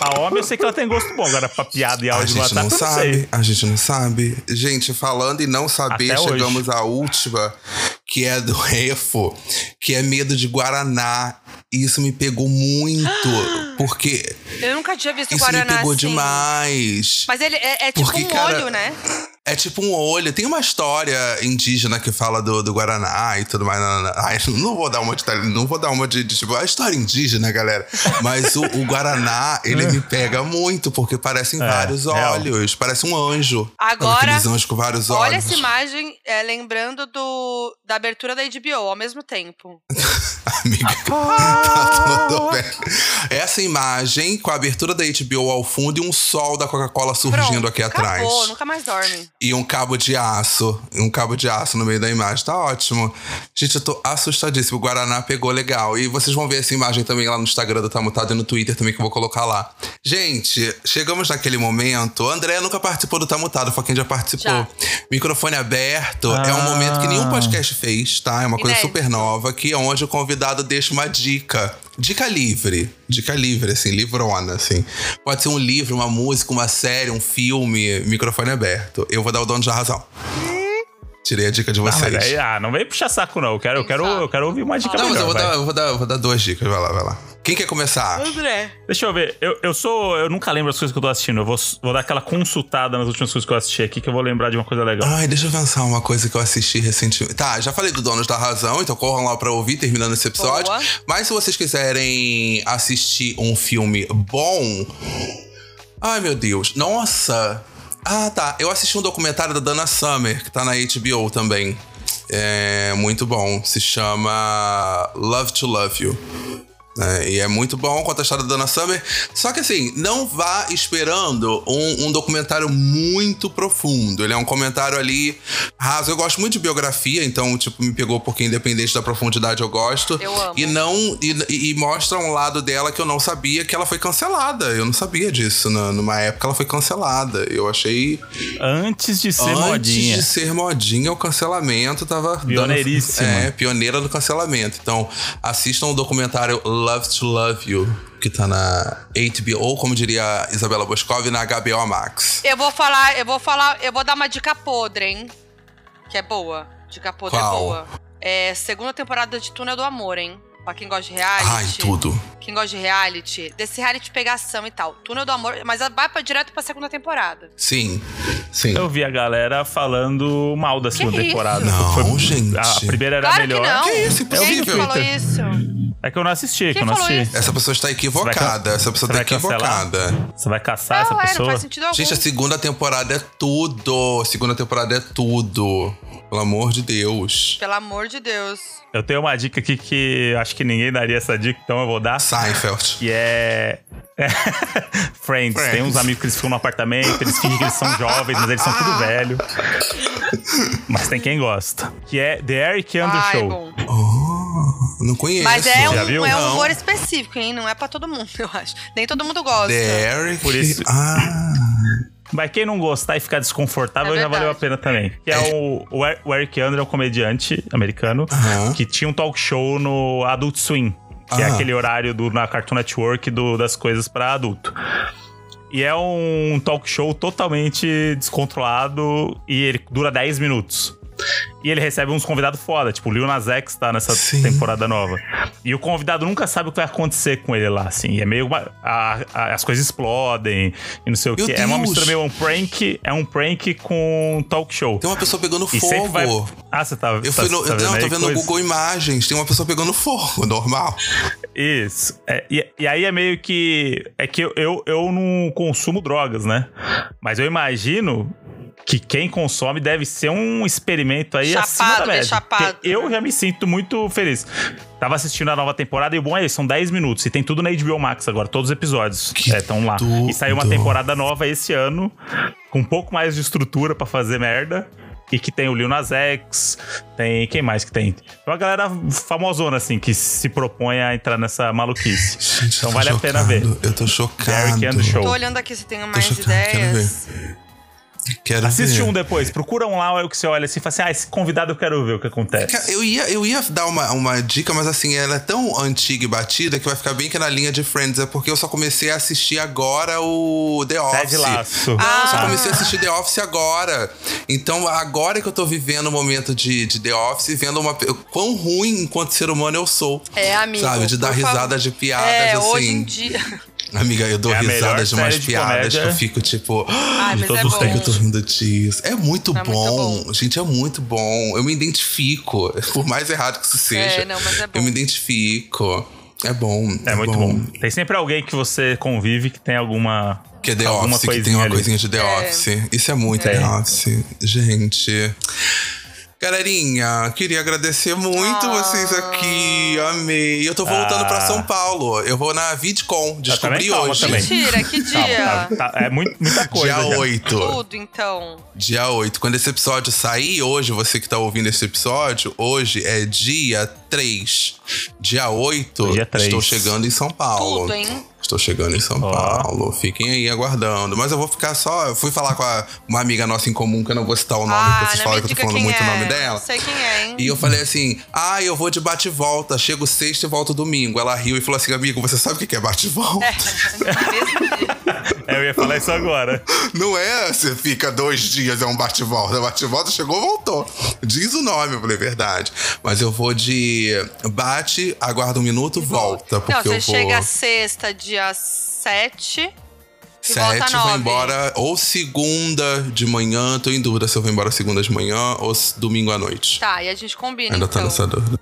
A homem eu sei que ela tem gosto bom. Agora, pra piada e A áudio no gente não eu não sabe, sei. a gente não sabe. Gente, falando em não saber, Até hoje. chegamos à última, que é do Refo, que é medo de Guaraná. E isso me pegou muito, porque Eu nunca tinha visto isso Guaraná me pegou assim. demais. Mas ele é, é tipo Porque, um cara, olho, né? É tipo um olho. Tem uma história indígena que fala do, do Guaraná e tudo mais. Não, não, não. Ai, não vou dar uma de, não vou dar uma de, de, tipo, a história indígena, galera. Mas o, o Guaraná, ele me pega muito, porque parecem É, vários olhos. Parece um anjo. Agora, Aqueles anjos com vários olhos. Olha essa imagem é, lembrando do, da abertura da HBO ao mesmo tempo. Amiga, tá tudo bem. Essa imagem com a abertura da HBO ao fundo e um sol da Coca-Cola surgindo Pronto, aqui acabou, atrás. nunca mais dorme. E um cabo de aço. e Um cabo de aço no meio da imagem. Tá ótimo. Gente, eu tô assustadíssimo. O Guaraná pegou legal. E vocês vão ver essa imagem também lá no Instagram do Tá Mutado e no Twitter também que eu vou colocar lá. Gente, chegamos naquele momento. André nunca participou do Tá Mutado, foi quem já participou. Já. Microfone aberto é um Ah. momento que nenhum podcast fez, tá? É uma coisa Inédito. super nova, que é onde o convidado deixa uma dica. Dica livre. Dica livre, assim, livrona, assim. Pode ser um livro, uma música, uma série, um filme, microfone aberto. Eu vou dar o dono de razão. Tirei a dica de Ah, vocês. mas aí, ah, não vem puxar saco, não. Eu quero, eu quero, eu quero ouvir uma dica Não, mas eu melhor. vou, vai. dar, eu, vou dar, eu vou dar duas dicas. Vai lá, vai lá. Quem quer começar? André. Deixa eu ver. Eu, eu sou. Eu nunca lembro as coisas que eu tô assistindo. Eu vou, vou dar aquela consultada nas últimas coisas que eu assisti aqui, que eu vou lembrar de uma coisa legal. Ai, deixa eu pensar uma coisa que eu assisti recentemente. Tá, já falei do Donos da Razão, então corram lá pra ouvir, terminando esse episódio. Boa. Mas se vocês quiserem assistir um filme bom. Ai, meu Deus. Nossa! Ah, tá. Eu assisti um documentário da Dana Summer, que tá na HBO também. É muito bom. Se chama Love to Love You. É, e é muito bom conta a história da Dana Summer. Só que assim, não vá esperando um, um documentário muito profundo. Ele é um comentário ali raso. Eu gosto muito de biografia, então, tipo, me pegou porque independente da profundidade eu gosto. Eu amo. E não. E, e mostra um lado dela que eu não sabia que ela foi cancelada. Eu não sabia disso. Na, numa época ela foi cancelada. Eu achei. Antes de ser Antes modinha. de ser modinha, o cancelamento tava. dando- Pioneiríssima. é, pioneira do cancelamento. Então, assistam o documentário Love to Love You, que tá na HBO, ou como diria Isabela Boscov, na HBO Max. Eu vou falar, eu vou falar, eu vou dar uma dica podre, hein? Que é boa. Dica podre Qual? é boa. É segunda temporada de Túnel do Amor, hein? Pra quem gosta de reality. Ai, tudo. Quem gosta de reality, desse reality pegação e tal. Túnel do Amor, mas vai pra, direto pra segunda temporada. Sim, sim. Eu vi a galera falando mal da segunda isso? temporada. Não, gente. A primeira era claro melhor. que não. Que isso, Quem impossível. que falou isso? É que eu não assisti, que Quem eu não assisti. isso? Essa pessoa está equivocada. Essa pessoa está equivocada. Você vai caçar essa não, é, não pessoa? faz sentido algum. Gente, a segunda temporada é tudo. A segunda temporada é tudo. Pelo amor de Deus. Pelo amor de Deus. Eu tenho uma dica aqui que acho que ninguém daria essa dica, então eu vou dar. Seinfeld. Que é. Friends. Friends. Tem uns amigos que eles ficam no apartamento, eles fingem que eles são jovens, mas eles são tudo velho. Mas tem quem gosta. Que é The Eric Andre Ai, Show. bom. Oh, não conheço. Mas é Já um, viu? é um humor específico, hein? Não é pra todo mundo, eu acho. Nem todo mundo gosta. Eric. Por isso- Ah. Mas quem não gostar e ficar desconfortável É já valeu a pena também. Que é o, o Er- o Eric Andre, é um comediante americano, que tinha um talk show no Adult Swim. Que é aquele horário do, na Cartoon Network do, das coisas pra adulto. E é um talk show totalmente descontrolado e ele dura 10 minutos. E ele recebe uns convidados foda, tipo o Lil Nas X tá nessa Sim. temporada nova. E o convidado nunca sabe o que vai acontecer com ele lá, assim. E é meio. uma- a- a- as coisas explodem e não sei o Meu que. É uma mistura meio um prank, é um prank com talk show. Tem uma pessoa pegando E fogo. vai. Ah, você tá. Eu tá, fui no, tá vendo não, tô vendo no? Google Imagens. Tem uma pessoa pegando fogo, normal. Isso. É, e, e aí é meio que. É que eu, eu, eu não consumo drogas, né? Mas eu imagino que quem consome deve ser um experimento aí acima Chapado, da bem média. chapado. Eu já me sinto muito feliz. Tava assistindo a nova temporada e o bom é isso, são 10 minutos. E tem tudo na HBO Max agora, todos os episódios Que estão lá. tudo. E saiu uma temporada nova esse ano, com um pouco mais de estrutura pra fazer merda. E que tem o Lil Nas X, tem. Quem mais que tem? Tem uma galera famosona, assim, que se propõe a entrar nessa maluquice. Gente, então vale a pena ver. chocado. Eu tô chocado. Derek and the Show. Tô olhando aqui se tem mais chocado, quero ideias. Quero Assiste ver. um depois, procura um lá, é o que você olha assim e fala assim: ah, esse convidado eu quero ver o que acontece. Eu ia, eu ia dar uma, uma dica, mas assim, ela é tão antiga e batida que vai ficar bem que na linha de Friends. É porque eu só comecei a assistir agora o The Office. Ted Laço. Não, eu só Ah. comecei a assistir The Office agora. Então, agora que eu tô vivendo o momento de, de The Office, vendo uma, quão ruim enquanto ser humano eu sou. É, amigo. Sabe, de dar por favor. risada de piadas, É, assim. hoje em dia. Amiga, eu dou É a melhor risada de umas de piadas comédia que eu fico tipo. Ai, De mas é todos os bom. Que eu tô rindo disso? É muito, É muito bom. bom. Gente, é muito bom. Eu me identifico. Por mais errado que isso seja. É, não, mas é bom. Eu me identifico. É bom. É muito bom. Tem sempre alguém que você convive que tem alguma. Que é The alguma Office, que tem uma ali. coisinha de The É. Office. Isso é muito É. The Office. Gente. Galerinha, queria agradecer muito Ah. vocês aqui. Amei. Eu tô voltando Ah. pra São Paulo. Eu vou na VidCon. Descobri também, hoje. também. Mentira, que Calma, dia? tá- tá- é muito, muita coisa. Dia já. 8. Tudo, então. Dia 8. Quando esse episódio sair, hoje, você que tá ouvindo esse episódio, hoje é dia 3. Dia 8, Dia 3. estou chegando em São Paulo. Tudo, hein? Estou chegando em São Ó. Paulo. Fiquem aí aguardando. Mas eu vou ficar só. Eu fui falar com a- uma amiga nossa em comum, que eu não vou citar o nome, porque ah, vocês não falam que eu tô falando muito é. o nome dela. Sei quem é, hein? E eu falei assim: ah, eu vou de bate e volta. Chego sexta e volto domingo. Ela riu e falou assim: amigo, você sabe o que é bate e volta? É, mesmo dia. É, eu ia falar isso agora. Não é você fica dois dias, é um bate-volta. Bate-volta chegou, voltou. Diz o nome, eu falei, verdade. Mas eu vou de bate, aguarda um minuto, volta. Porque Não, você eu vou. chega sexta, dia 7. e volta Sete, vou embora ou segunda de manhã. Tô em dúvida se eu vou embora segunda de manhã ou domingo à noite. Tá, e a gente combina, Ainda então. tá nessa dúvida.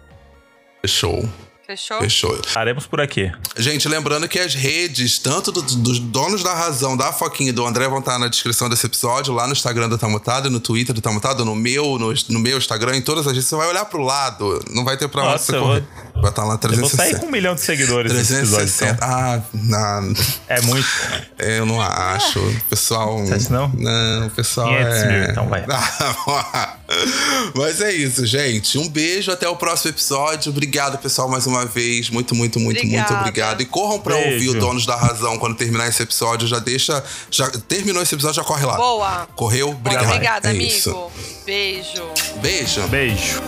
Fechou. Fechou? Fechou. Estaremos por aqui. Gente, lembrando que as redes, tanto do- dos donos da razão, da Foquinha e do André, vão estar na descrição desse episódio, lá no Instagram do Tamutado, no Twitter do Tamutado, no meu, no, no meu Instagram, em todas as redes. Você vai olhar pro lado, não vai ter pra onde Nossa, você correr. Vai estar lá Eu vou 360. sair com um milhão de seguidores nesse episódio. 360. Então. Ah, não, É muito. eu não acho. O pessoal. Você acha não? Não, o pessoal. 500 é... mil, então vai. Mas é isso, gente. Um beijo, até o próximo episódio. Obrigado, pessoal, mais uma vez. Muito, muito, muito, muito Obrigada. obrigado. E corram pra Beijo. ouvir o Donos da Razão quando terminar esse episódio. Já deixa. Já terminou esse episódio, já corre lá. Boa. Correu? Obrigado. Obrigada, é amigo. Isso. Beijo. Beijo. Beijo.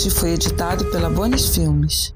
Podcast foi editado pela Bonis Filmes.